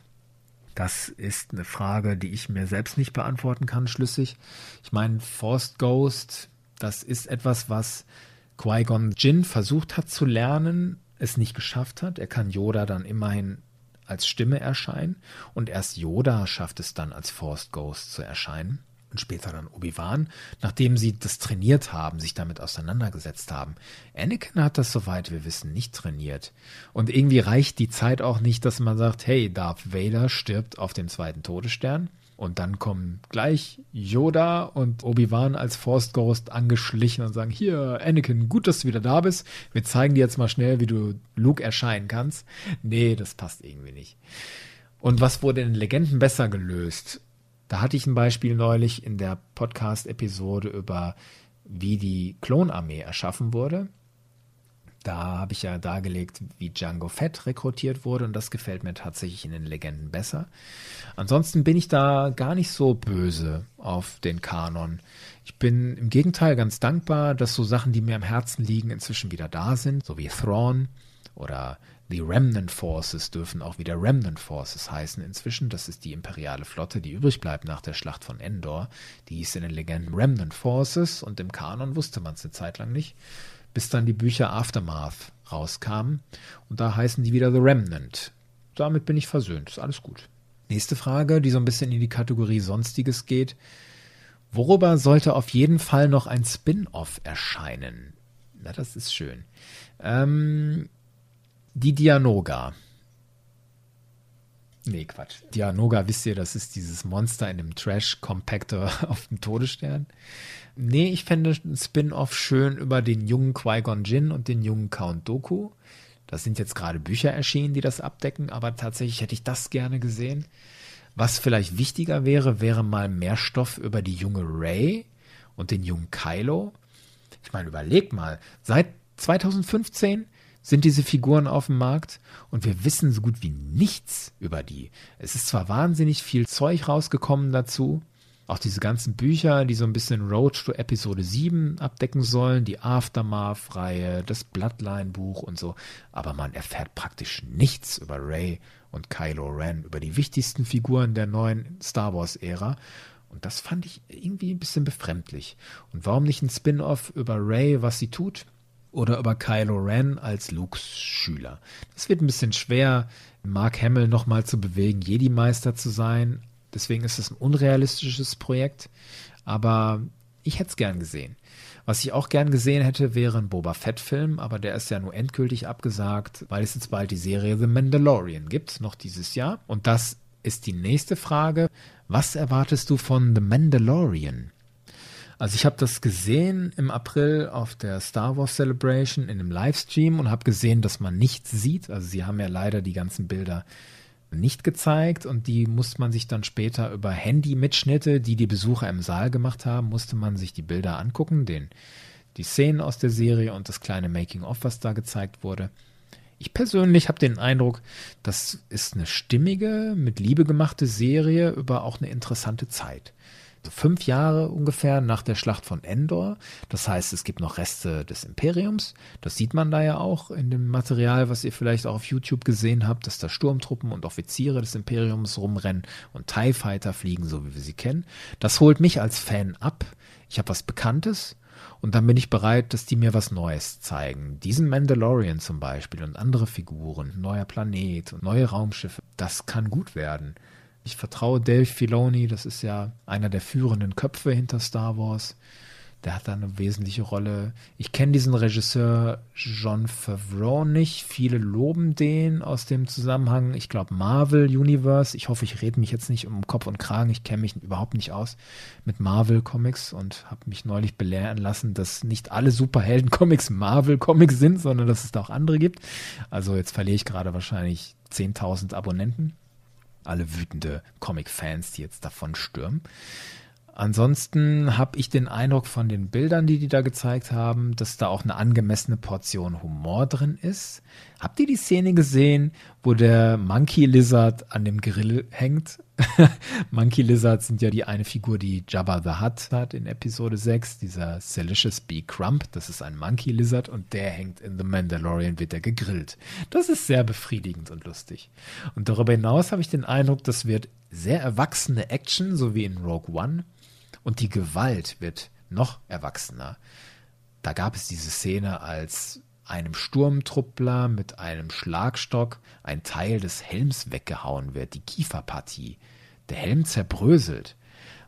Das ist eine Frage, die ich mir selbst nicht beantworten kann, schlüssig. Ich meine, Forced Ghost, das ist etwas, was Qui-Gon Jinn versucht hat zu lernen, es nicht geschafft hat. Er kann Yoda dann immerhin als Stimme erscheinen und erst Yoda schafft es dann als Forced Ghost zu erscheinen und später dann Obi-Wan, nachdem sie das trainiert haben, sich damit auseinandergesetzt haben. Anakin hat das, soweit wir wissen, nicht trainiert. Und irgendwie reicht die Zeit auch nicht, dass man sagt, hey, Darth Vader stirbt auf dem zweiten Todesstern. Und dann kommen gleich Yoda und Obi-Wan als Force Ghost angeschlichen und sagen, hier, Anakin, gut, dass du wieder da bist. Wir zeigen dir jetzt mal schnell, wie du Luke erscheinen kannst. Nee, das passt irgendwie nicht. Und was wurde in Legenden besser gelöst? Da hatte ich ein Beispiel neulich in der Podcast-Episode über, wie die Klonarmee erschaffen wurde. Da habe ich ja dargelegt, wie Django Fett rekrutiert wurde und das gefällt mir tatsächlich in den Legenden besser. Ansonsten bin ich da gar nicht so böse auf den Kanon. Ich bin im Gegenteil ganz dankbar, dass so Sachen, die mir am Herzen liegen, inzwischen wieder da sind, so wie Thrawn oder die Remnant Forces dürfen auch wieder Remnant Forces heißen inzwischen. Das ist die imperiale Flotte, die übrig bleibt nach der Schlacht von Endor. Die ist in den Legenden Remnant Forces und im Kanon wusste man es eine Zeit lang nicht bis dann die Bücher Aftermath rauskamen. Und da heißen die wieder The Remnant. Damit bin ich versöhnt. Ist alles gut. Nächste Frage, die so ein bisschen in die Kategorie Sonstiges geht. Worüber sollte auf jeden Fall noch ein Spin-off erscheinen? Na, das ist schön. Ähm, die Dianoga. Nee, Quatsch. Dianoga, wisst ihr, das ist dieses Monster in dem Trash-Compactor auf dem Todesstern. Nee, ich fände ein Spin-off schön über den jungen Qui-Gon Jinn und den jungen Count Doku. Das sind jetzt gerade Bücher erschienen, die das abdecken, aber tatsächlich hätte ich das gerne gesehen. Was vielleicht wichtiger wäre, wäre mal mehr Stoff über die junge Ray und den jungen Kylo. Ich meine, überleg mal, seit 2015 sind diese Figuren auf dem Markt und wir wissen so gut wie nichts über die. Es ist zwar wahnsinnig viel Zeug rausgekommen dazu, auch diese ganzen Bücher, die so ein bisschen Road to Episode 7 abdecken sollen, die Aftermath-Reihe, das Bloodline-Buch und so, aber man erfährt praktisch nichts über Ray und Kylo Ren, über die wichtigsten Figuren der neuen Star Wars-Ära. Und das fand ich irgendwie ein bisschen befremdlich. Und warum nicht ein Spin-off über Ray, was sie tut? Oder über Kylo Ren als Lukes Schüler? Das wird ein bisschen schwer, Mark Hamill nochmal zu bewegen, Jedi-Meister zu sein, Deswegen ist es ein unrealistisches Projekt. Aber ich hätte es gern gesehen. Was ich auch gern gesehen hätte, wäre ein Boba Fett-Film, aber der ist ja nur endgültig abgesagt, weil es jetzt bald die Serie The Mandalorian gibt, noch dieses Jahr. Und das ist die nächste Frage. Was erwartest du von The Mandalorian? Also ich habe das gesehen im April auf der Star Wars Celebration in einem Livestream und habe gesehen, dass man nichts sieht. Also sie haben ja leider die ganzen Bilder nicht gezeigt und die musste man sich dann später über Handy-Mitschnitte, die die Besucher im Saal gemacht haben, musste man sich die Bilder angucken, den, die Szenen aus der Serie und das kleine Making-of, was da gezeigt wurde. Ich persönlich habe den Eindruck, das ist eine stimmige, mit Liebe gemachte Serie über auch eine interessante Zeit fünf Jahre ungefähr nach der Schlacht von Endor. Das heißt, es gibt noch Reste des Imperiums. Das sieht man da ja auch in dem Material, was ihr vielleicht auch auf YouTube gesehen habt, dass da Sturmtruppen und Offiziere des Imperiums rumrennen und TIE Fighter fliegen, so wie wir sie kennen. Das holt mich als Fan ab. Ich habe was Bekanntes und dann bin ich bereit, dass die mir was Neues zeigen. Diesen Mandalorian zum Beispiel und andere Figuren, neuer Planet und neue Raumschiffe, das kann gut werden. Ich vertraue Dave Filoni, das ist ja einer der führenden Köpfe hinter Star Wars. Der hat da eine wesentliche Rolle. Ich kenne diesen Regisseur John Favreau nicht. Viele loben den aus dem Zusammenhang. Ich glaube Marvel Universe. Ich hoffe, ich rede mich jetzt nicht um Kopf und Kragen. Ich kenne mich überhaupt nicht aus mit Marvel Comics und habe mich neulich belehren lassen, dass nicht alle Superhelden Comics Marvel Comics sind, sondern dass es da auch andere gibt. Also jetzt verliere ich gerade wahrscheinlich 10.000 Abonnenten. Alle wütende Comic-Fans, die jetzt davon stürmen. Ansonsten habe ich den Eindruck von den Bildern, die die da gezeigt haben, dass da auch eine angemessene Portion Humor drin ist. Habt ihr die Szene gesehen, wo der Monkey Lizard an dem Grill hängt? Monkey Lizards sind ja die eine Figur, die Jabba the Hutt hat in Episode 6, dieser Salicious B. Crump, das ist ein Monkey Lizard und der hängt in The Mandalorian, wird er gegrillt. Das ist sehr befriedigend und lustig. Und darüber hinaus habe ich den Eindruck, das wird sehr erwachsene Action, so wie in Rogue One und die Gewalt wird noch erwachsener. Da gab es diese Szene, als einem Sturmtruppler mit einem Schlagstock ein Teil des Helms weggehauen wird, die Kieferpartie. Der Helm zerbröselt.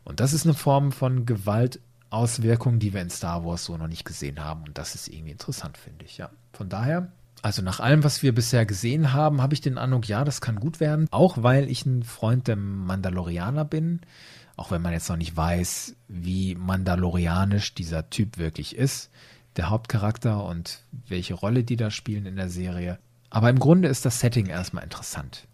Und das ist eine Form von Gewaltauswirkung, die wir in Star Wars so noch nicht gesehen haben. Und das ist irgendwie interessant, finde ich. Ja. Von daher, also nach allem, was wir bisher gesehen haben, habe ich den Eindruck, ja, das kann gut werden. Auch weil ich ein Freund der Mandalorianer bin auch wenn man jetzt noch nicht weiß, wie mandalorianisch dieser Typ wirklich ist, der Hauptcharakter und welche Rolle die da spielen in der Serie. Aber im Grunde ist das Setting erstmal interessant.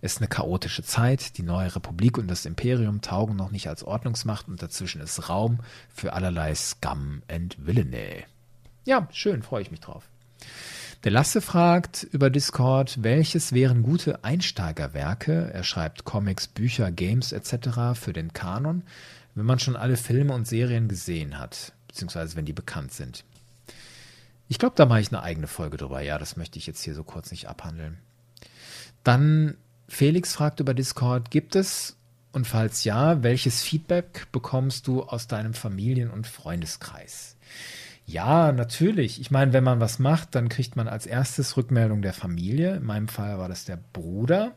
Es ist eine chaotische Zeit, die neue Republik und das Imperium taugen noch nicht als Ordnungsmacht und dazwischen ist Raum für allerlei Scum and Villainy. Ja, schön, freue ich mich drauf. Der Lasse fragt über Discord, welches wären gute Einsteigerwerke? Er schreibt Comics, Bücher, Games etc. für den Kanon, wenn man schon alle Filme und Serien gesehen hat, beziehungsweise wenn die bekannt sind. Ich glaube, da mache ich eine eigene Folge drüber. Ja, das möchte ich jetzt hier so kurz nicht abhandeln. Dann Felix fragt über Discord, gibt es und falls ja, welches Feedback bekommst du aus deinem Familien- und Freundeskreis? Ja, natürlich. Ich meine, wenn man was macht, dann kriegt man als erstes Rückmeldung der Familie. In meinem Fall war das der Bruder.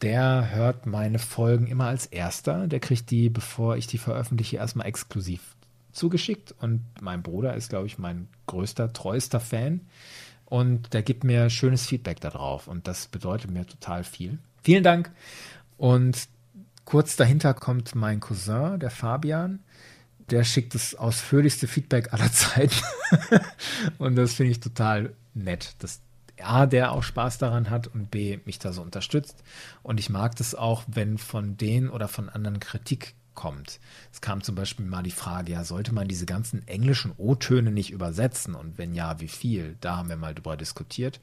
Der hört meine Folgen immer als erster. Der kriegt die, bevor ich die veröffentliche, erstmal exklusiv zugeschickt. Und mein Bruder ist, glaube ich, mein größter, treuester Fan. Und der gibt mir schönes Feedback darauf. Und das bedeutet mir total viel. Vielen Dank. Und kurz dahinter kommt mein Cousin, der Fabian der schickt das ausführlichste Feedback aller Zeiten. und das finde ich total nett, dass A, der auch Spaß daran hat und B, mich da so unterstützt. Und ich mag das auch, wenn von denen oder von anderen Kritik kommt. Es kam zum Beispiel mal die Frage, ja, sollte man diese ganzen englischen O-Töne nicht übersetzen? Und wenn ja, wie viel? Da haben wir mal drüber diskutiert.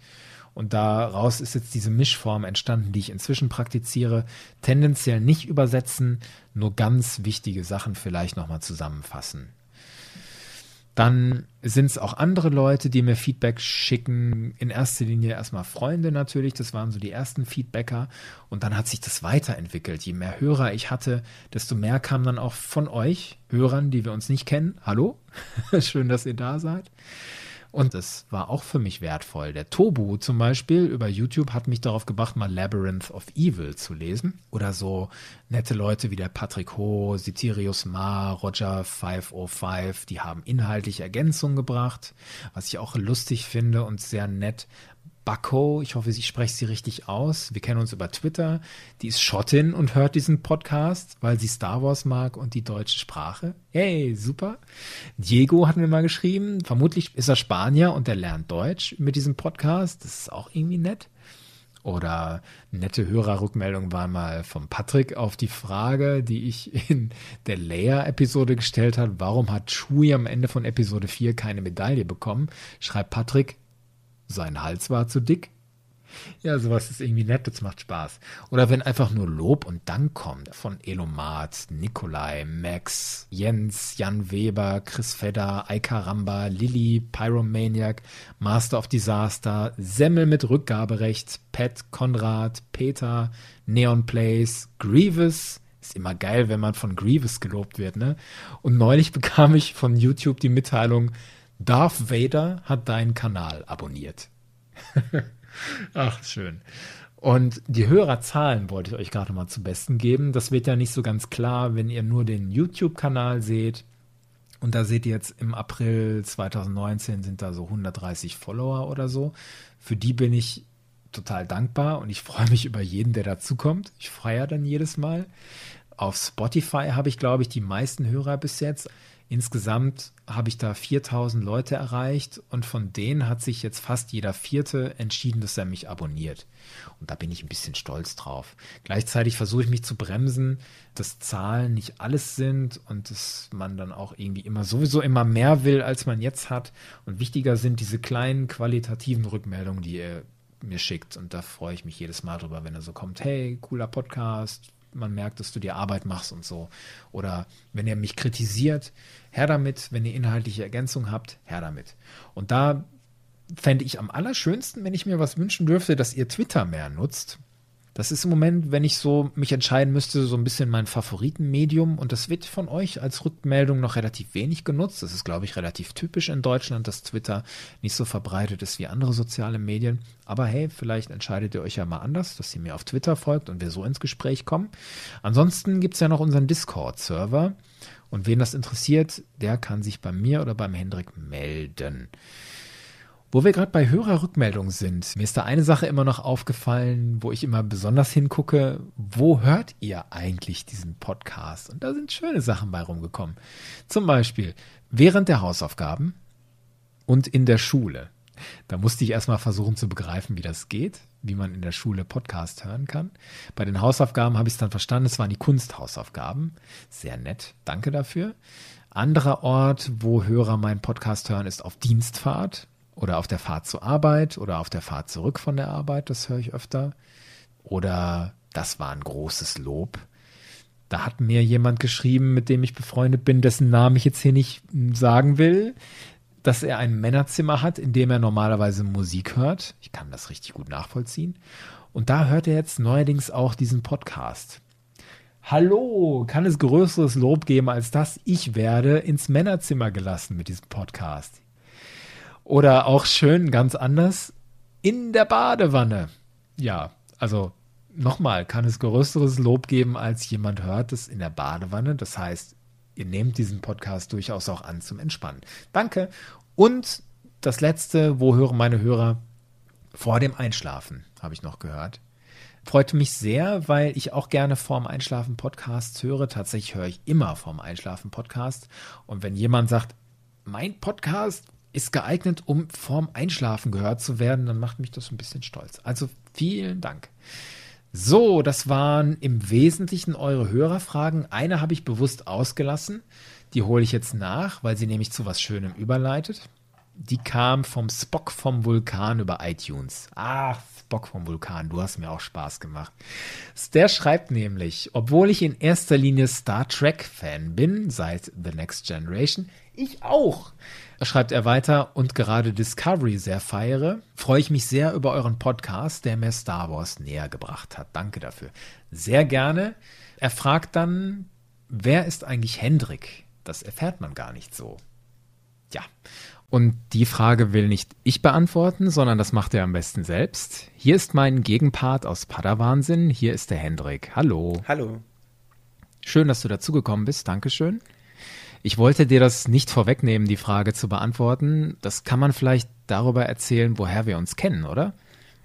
Und daraus ist jetzt diese Mischform entstanden, die ich inzwischen praktiziere. Tendenziell nicht übersetzen, nur ganz wichtige Sachen vielleicht nochmal zusammenfassen. Dann sind es auch andere Leute, die mir Feedback schicken. In erster Linie erstmal Freunde natürlich. Das waren so die ersten Feedbacker. Und dann hat sich das weiterentwickelt. Je mehr Hörer ich hatte, desto mehr kam dann auch von euch, Hörern, die wir uns nicht kennen. Hallo, schön, dass ihr da seid. Und das war auch für mich wertvoll. Der Tobu zum Beispiel über YouTube hat mich darauf gebracht, mal Labyrinth of Evil zu lesen. Oder so nette Leute wie der Patrick Ho, Sitirius Ma, Roger 505, die haben inhaltliche Ergänzungen gebracht, was ich auch lustig finde und sehr nett. Bacco, ich hoffe, ich spreche sie richtig aus. Wir kennen uns über Twitter. Die ist Schottin und hört diesen Podcast, weil sie Star Wars mag und die deutsche Sprache. Hey, super. Diego hat mir mal geschrieben. Vermutlich ist er Spanier und er lernt Deutsch mit diesem Podcast. Das ist auch irgendwie nett. Oder nette Hörerrückmeldung war mal von Patrick auf die Frage, die ich in der Leia-Episode gestellt habe. Warum hat Shui am Ende von Episode 4 keine Medaille bekommen? Schreibt Patrick, sein Hals war zu dick. Ja, sowas ist irgendwie nett, das macht Spaß. Oder wenn einfach nur Lob und Dank kommt von Elomat, Nikolai, Max, Jens, Jan Weber, Chris Fedder, Eika Ramba, Lilly, Pyromaniac, Master of Disaster, Semmel mit Rückgaberecht, Pat, Konrad, Peter, Neon Place, Grievous, ist immer geil, wenn man von Grievous gelobt wird, ne? Und neulich bekam ich von YouTube die Mitteilung, Darth Vader hat deinen Kanal abonniert. Ach, schön. Und die Hörerzahlen wollte ich euch gerade mal zum Besten geben. Das wird ja nicht so ganz klar, wenn ihr nur den YouTube-Kanal seht. Und da seht ihr jetzt im April 2019 sind da so 130 Follower oder so. Für die bin ich total dankbar und ich freue mich über jeden, der dazukommt. Ich feiere dann jedes Mal. Auf Spotify habe ich, glaube ich, die meisten Hörer bis jetzt. Insgesamt habe ich da 4000 Leute erreicht und von denen hat sich jetzt fast jeder Vierte entschieden, dass er mich abonniert. Und da bin ich ein bisschen stolz drauf. Gleichzeitig versuche ich mich zu bremsen, dass Zahlen nicht alles sind und dass man dann auch irgendwie immer sowieso immer mehr will, als man jetzt hat. Und wichtiger sind diese kleinen qualitativen Rückmeldungen, die ihr mir schickt. Und da freue ich mich jedes Mal drüber, wenn er so kommt, hey, cooler Podcast, man merkt, dass du dir Arbeit machst und so. Oder wenn ihr mich kritisiert, her damit. Wenn ihr inhaltliche Ergänzung habt, her damit. Und da fände ich am allerschönsten, wenn ich mir was wünschen dürfte, dass ihr Twitter mehr nutzt. Das ist im Moment, wenn ich so mich entscheiden müsste, so ein bisschen mein Favoritenmedium. Und das wird von euch als Rückmeldung noch relativ wenig genutzt. Das ist, glaube ich, relativ typisch in Deutschland, dass Twitter nicht so verbreitet ist wie andere soziale Medien. Aber hey, vielleicht entscheidet ihr euch ja mal anders, dass ihr mir auf Twitter folgt und wir so ins Gespräch kommen. Ansonsten gibt es ja noch unseren Discord-Server. Und wen das interessiert, der kann sich bei mir oder beim Hendrik melden. Wo wir gerade bei Hörerrückmeldungen sind, mir ist da eine Sache immer noch aufgefallen, wo ich immer besonders hingucke, wo hört ihr eigentlich diesen Podcast? Und da sind schöne Sachen bei rumgekommen. Zum Beispiel während der Hausaufgaben und in der Schule. Da musste ich erstmal versuchen zu begreifen, wie das geht, wie man in der Schule Podcast hören kann. Bei den Hausaufgaben habe ich es dann verstanden, es waren die Kunsthausaufgaben. Sehr nett, danke dafür. Anderer Ort, wo Hörer meinen Podcast hören, ist auf Dienstfahrt oder auf der Fahrt zur Arbeit oder auf der Fahrt zurück von der Arbeit, das höre ich öfter. Oder das war ein großes Lob. Da hat mir jemand geschrieben, mit dem ich befreundet bin, dessen Namen ich jetzt hier nicht sagen will, dass er ein Männerzimmer hat, in dem er normalerweise Musik hört. Ich kann das richtig gut nachvollziehen. Und da hört er jetzt neuerdings auch diesen Podcast. Hallo, kann es größeres Lob geben als das? Ich werde ins Männerzimmer gelassen mit diesem Podcast. Oder auch schön ganz anders, in der Badewanne. Ja, also nochmal, kann es größeres Lob geben, als jemand hört es in der Badewanne. Das heißt, ihr nehmt diesen Podcast durchaus auch an zum Entspannen. Danke. Und das letzte, wo hören meine Hörer? Vor dem Einschlafen, habe ich noch gehört. Freute mich sehr, weil ich auch gerne vorm Einschlafen Podcasts höre. Tatsächlich höre ich immer vorm Einschlafen Podcast. Und wenn jemand sagt, mein Podcast ist geeignet, um vorm Einschlafen gehört zu werden, dann macht mich das ein bisschen stolz. Also vielen Dank. So, das waren im Wesentlichen eure Hörerfragen. Eine habe ich bewusst ausgelassen. Die hole ich jetzt nach, weil sie nämlich zu was Schönem überleitet. Die kam vom Spock vom Vulkan über iTunes. Ach, Spock vom Vulkan, du hast mir auch Spaß gemacht. Der schreibt nämlich, obwohl ich in erster Linie Star Trek-Fan bin, seit The Next Generation, ich auch schreibt er weiter, und gerade Discovery sehr feiere, freue ich mich sehr über euren Podcast, der mir Star Wars näher gebracht hat. Danke dafür. Sehr gerne. Er fragt dann, wer ist eigentlich Hendrik? Das erfährt man gar nicht so. Ja. Und die Frage will nicht ich beantworten, sondern das macht er am besten selbst. Hier ist mein Gegenpart aus Padawansinn. Hier ist der Hendrik. Hallo. Hallo. Schön, dass du dazugekommen bist. Dankeschön. Ich wollte dir das nicht vorwegnehmen, die Frage zu beantworten. Das kann man vielleicht darüber erzählen, woher wir uns kennen, oder?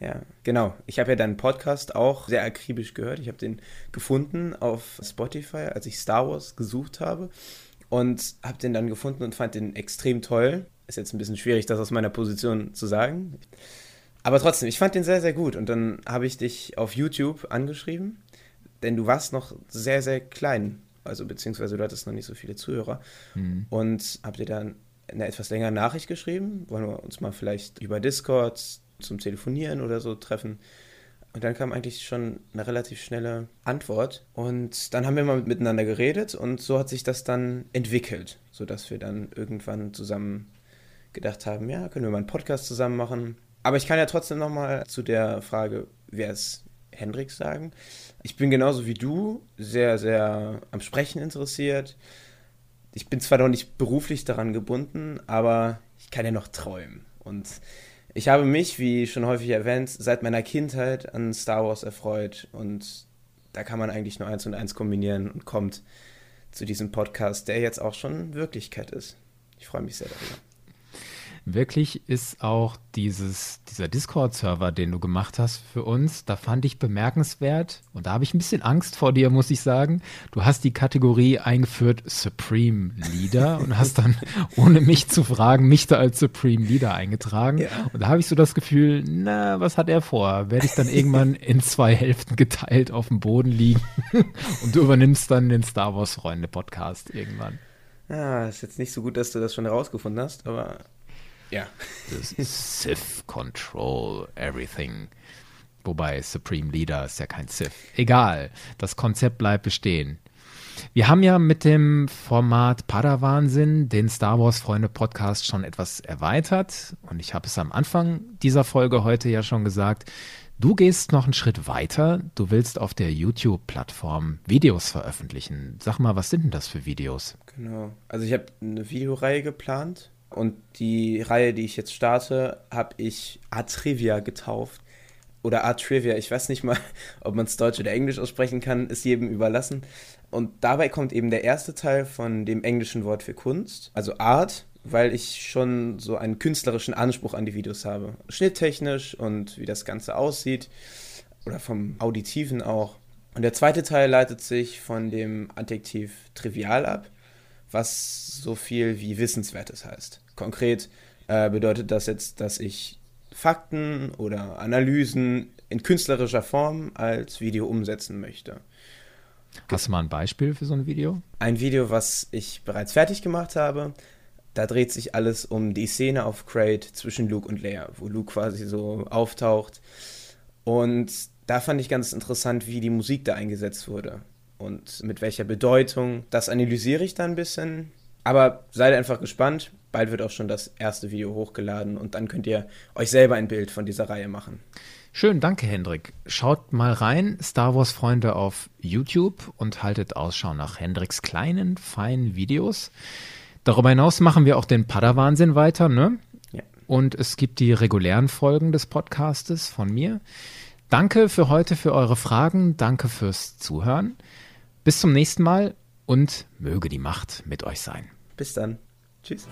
Ja, genau. Ich habe ja deinen Podcast auch sehr akribisch gehört. Ich habe den gefunden auf Spotify, als ich Star Wars gesucht habe und habe den dann gefunden und fand den extrem toll. Ist jetzt ein bisschen schwierig, das aus meiner Position zu sagen. Aber trotzdem, ich fand den sehr, sehr gut. Und dann habe ich dich auf YouTube angeschrieben, denn du warst noch sehr, sehr klein also beziehungsweise du hattest noch nicht so viele Zuhörer. Mhm. Und habt ihr dann eine etwas längere Nachricht geschrieben? Wollen wir uns mal vielleicht über Discord zum Telefonieren oder so treffen? Und dann kam eigentlich schon eine relativ schnelle Antwort. Und dann haben wir mal miteinander geredet und so hat sich das dann entwickelt, sodass wir dann irgendwann zusammen gedacht haben, ja, können wir mal einen Podcast zusammen machen. Aber ich kann ja trotzdem nochmal zu der Frage, wer ist Hendrik sagen. Ich bin genauso wie du sehr, sehr am Sprechen interessiert. Ich bin zwar noch nicht beruflich daran gebunden, aber ich kann ja noch träumen. Und ich habe mich, wie schon häufig erwähnt, seit meiner Kindheit an Star Wars erfreut. Und da kann man eigentlich nur eins und eins kombinieren und kommt zu diesem Podcast, der jetzt auch schon Wirklichkeit ist. Ich freue mich sehr darüber wirklich ist auch dieses, dieser Discord-Server, den du gemacht hast für uns, da fand ich bemerkenswert und da habe ich ein bisschen Angst vor dir, muss ich sagen. Du hast die Kategorie eingeführt Supreme Leader und hast dann, ohne mich zu fragen, mich da als Supreme Leader eingetragen. Ja. Und da habe ich so das Gefühl, na, was hat er vor? Werde ich dann irgendwann in zwei Hälften geteilt auf dem Boden liegen und du übernimmst dann den Star Wars Freunde Podcast irgendwann. Ja, ist jetzt nicht so gut, dass du das schon herausgefunden hast, aber ja. Sith Control Everything. Wobei Supreme Leader ist ja kein Sith. Egal, das Konzept bleibt bestehen. Wir haben ja mit dem Format Padawansinn den Star Wars Freunde Podcast schon etwas erweitert und ich habe es am Anfang dieser Folge heute ja schon gesagt. Du gehst noch einen Schritt weiter. Du willst auf der YouTube-Plattform Videos veröffentlichen. Sag mal, was sind denn das für Videos? Genau. Also ich habe eine Videoreihe geplant und die Reihe, die ich jetzt starte, habe ich Atrivia getauft. Oder Atrivia, ich weiß nicht mal, ob man es Deutsch oder Englisch aussprechen kann, ist jedem überlassen. Und dabei kommt eben der erste Teil von dem englischen Wort für Kunst, also Art, weil ich schon so einen künstlerischen Anspruch an die Videos habe. Schnitttechnisch und wie das Ganze aussieht. Oder vom Auditiven auch. Und der zweite Teil leitet sich von dem Adjektiv trivial ab was so viel wie Wissenswertes heißt. Konkret äh, bedeutet das jetzt, dass ich Fakten oder Analysen in künstlerischer Form als Video umsetzen möchte. Hast du mal ein Beispiel für so ein Video? Ein Video, was ich bereits fertig gemacht habe. Da dreht sich alles um die Szene auf Crate zwischen Luke und Leia, wo Luke quasi so auftaucht. Und da fand ich ganz interessant, wie die Musik da eingesetzt wurde und mit welcher Bedeutung. Das analysiere ich dann ein bisschen. Aber seid einfach gespannt. Bald wird auch schon das erste Video hochgeladen und dann könnt ihr euch selber ein Bild von dieser Reihe machen. Schön, danke Hendrik. Schaut mal rein, Star Wars Freunde auf YouTube und haltet Ausschau nach Hendriks kleinen, feinen Videos. Darüber hinaus machen wir auch den Padawansinn weiter, ne? Ja. Und es gibt die regulären Folgen des Podcastes von mir. Danke für heute für eure Fragen, danke fürs Zuhören. Bis zum nächsten Mal und möge die Macht mit euch sein. Bis dann. Tschüss.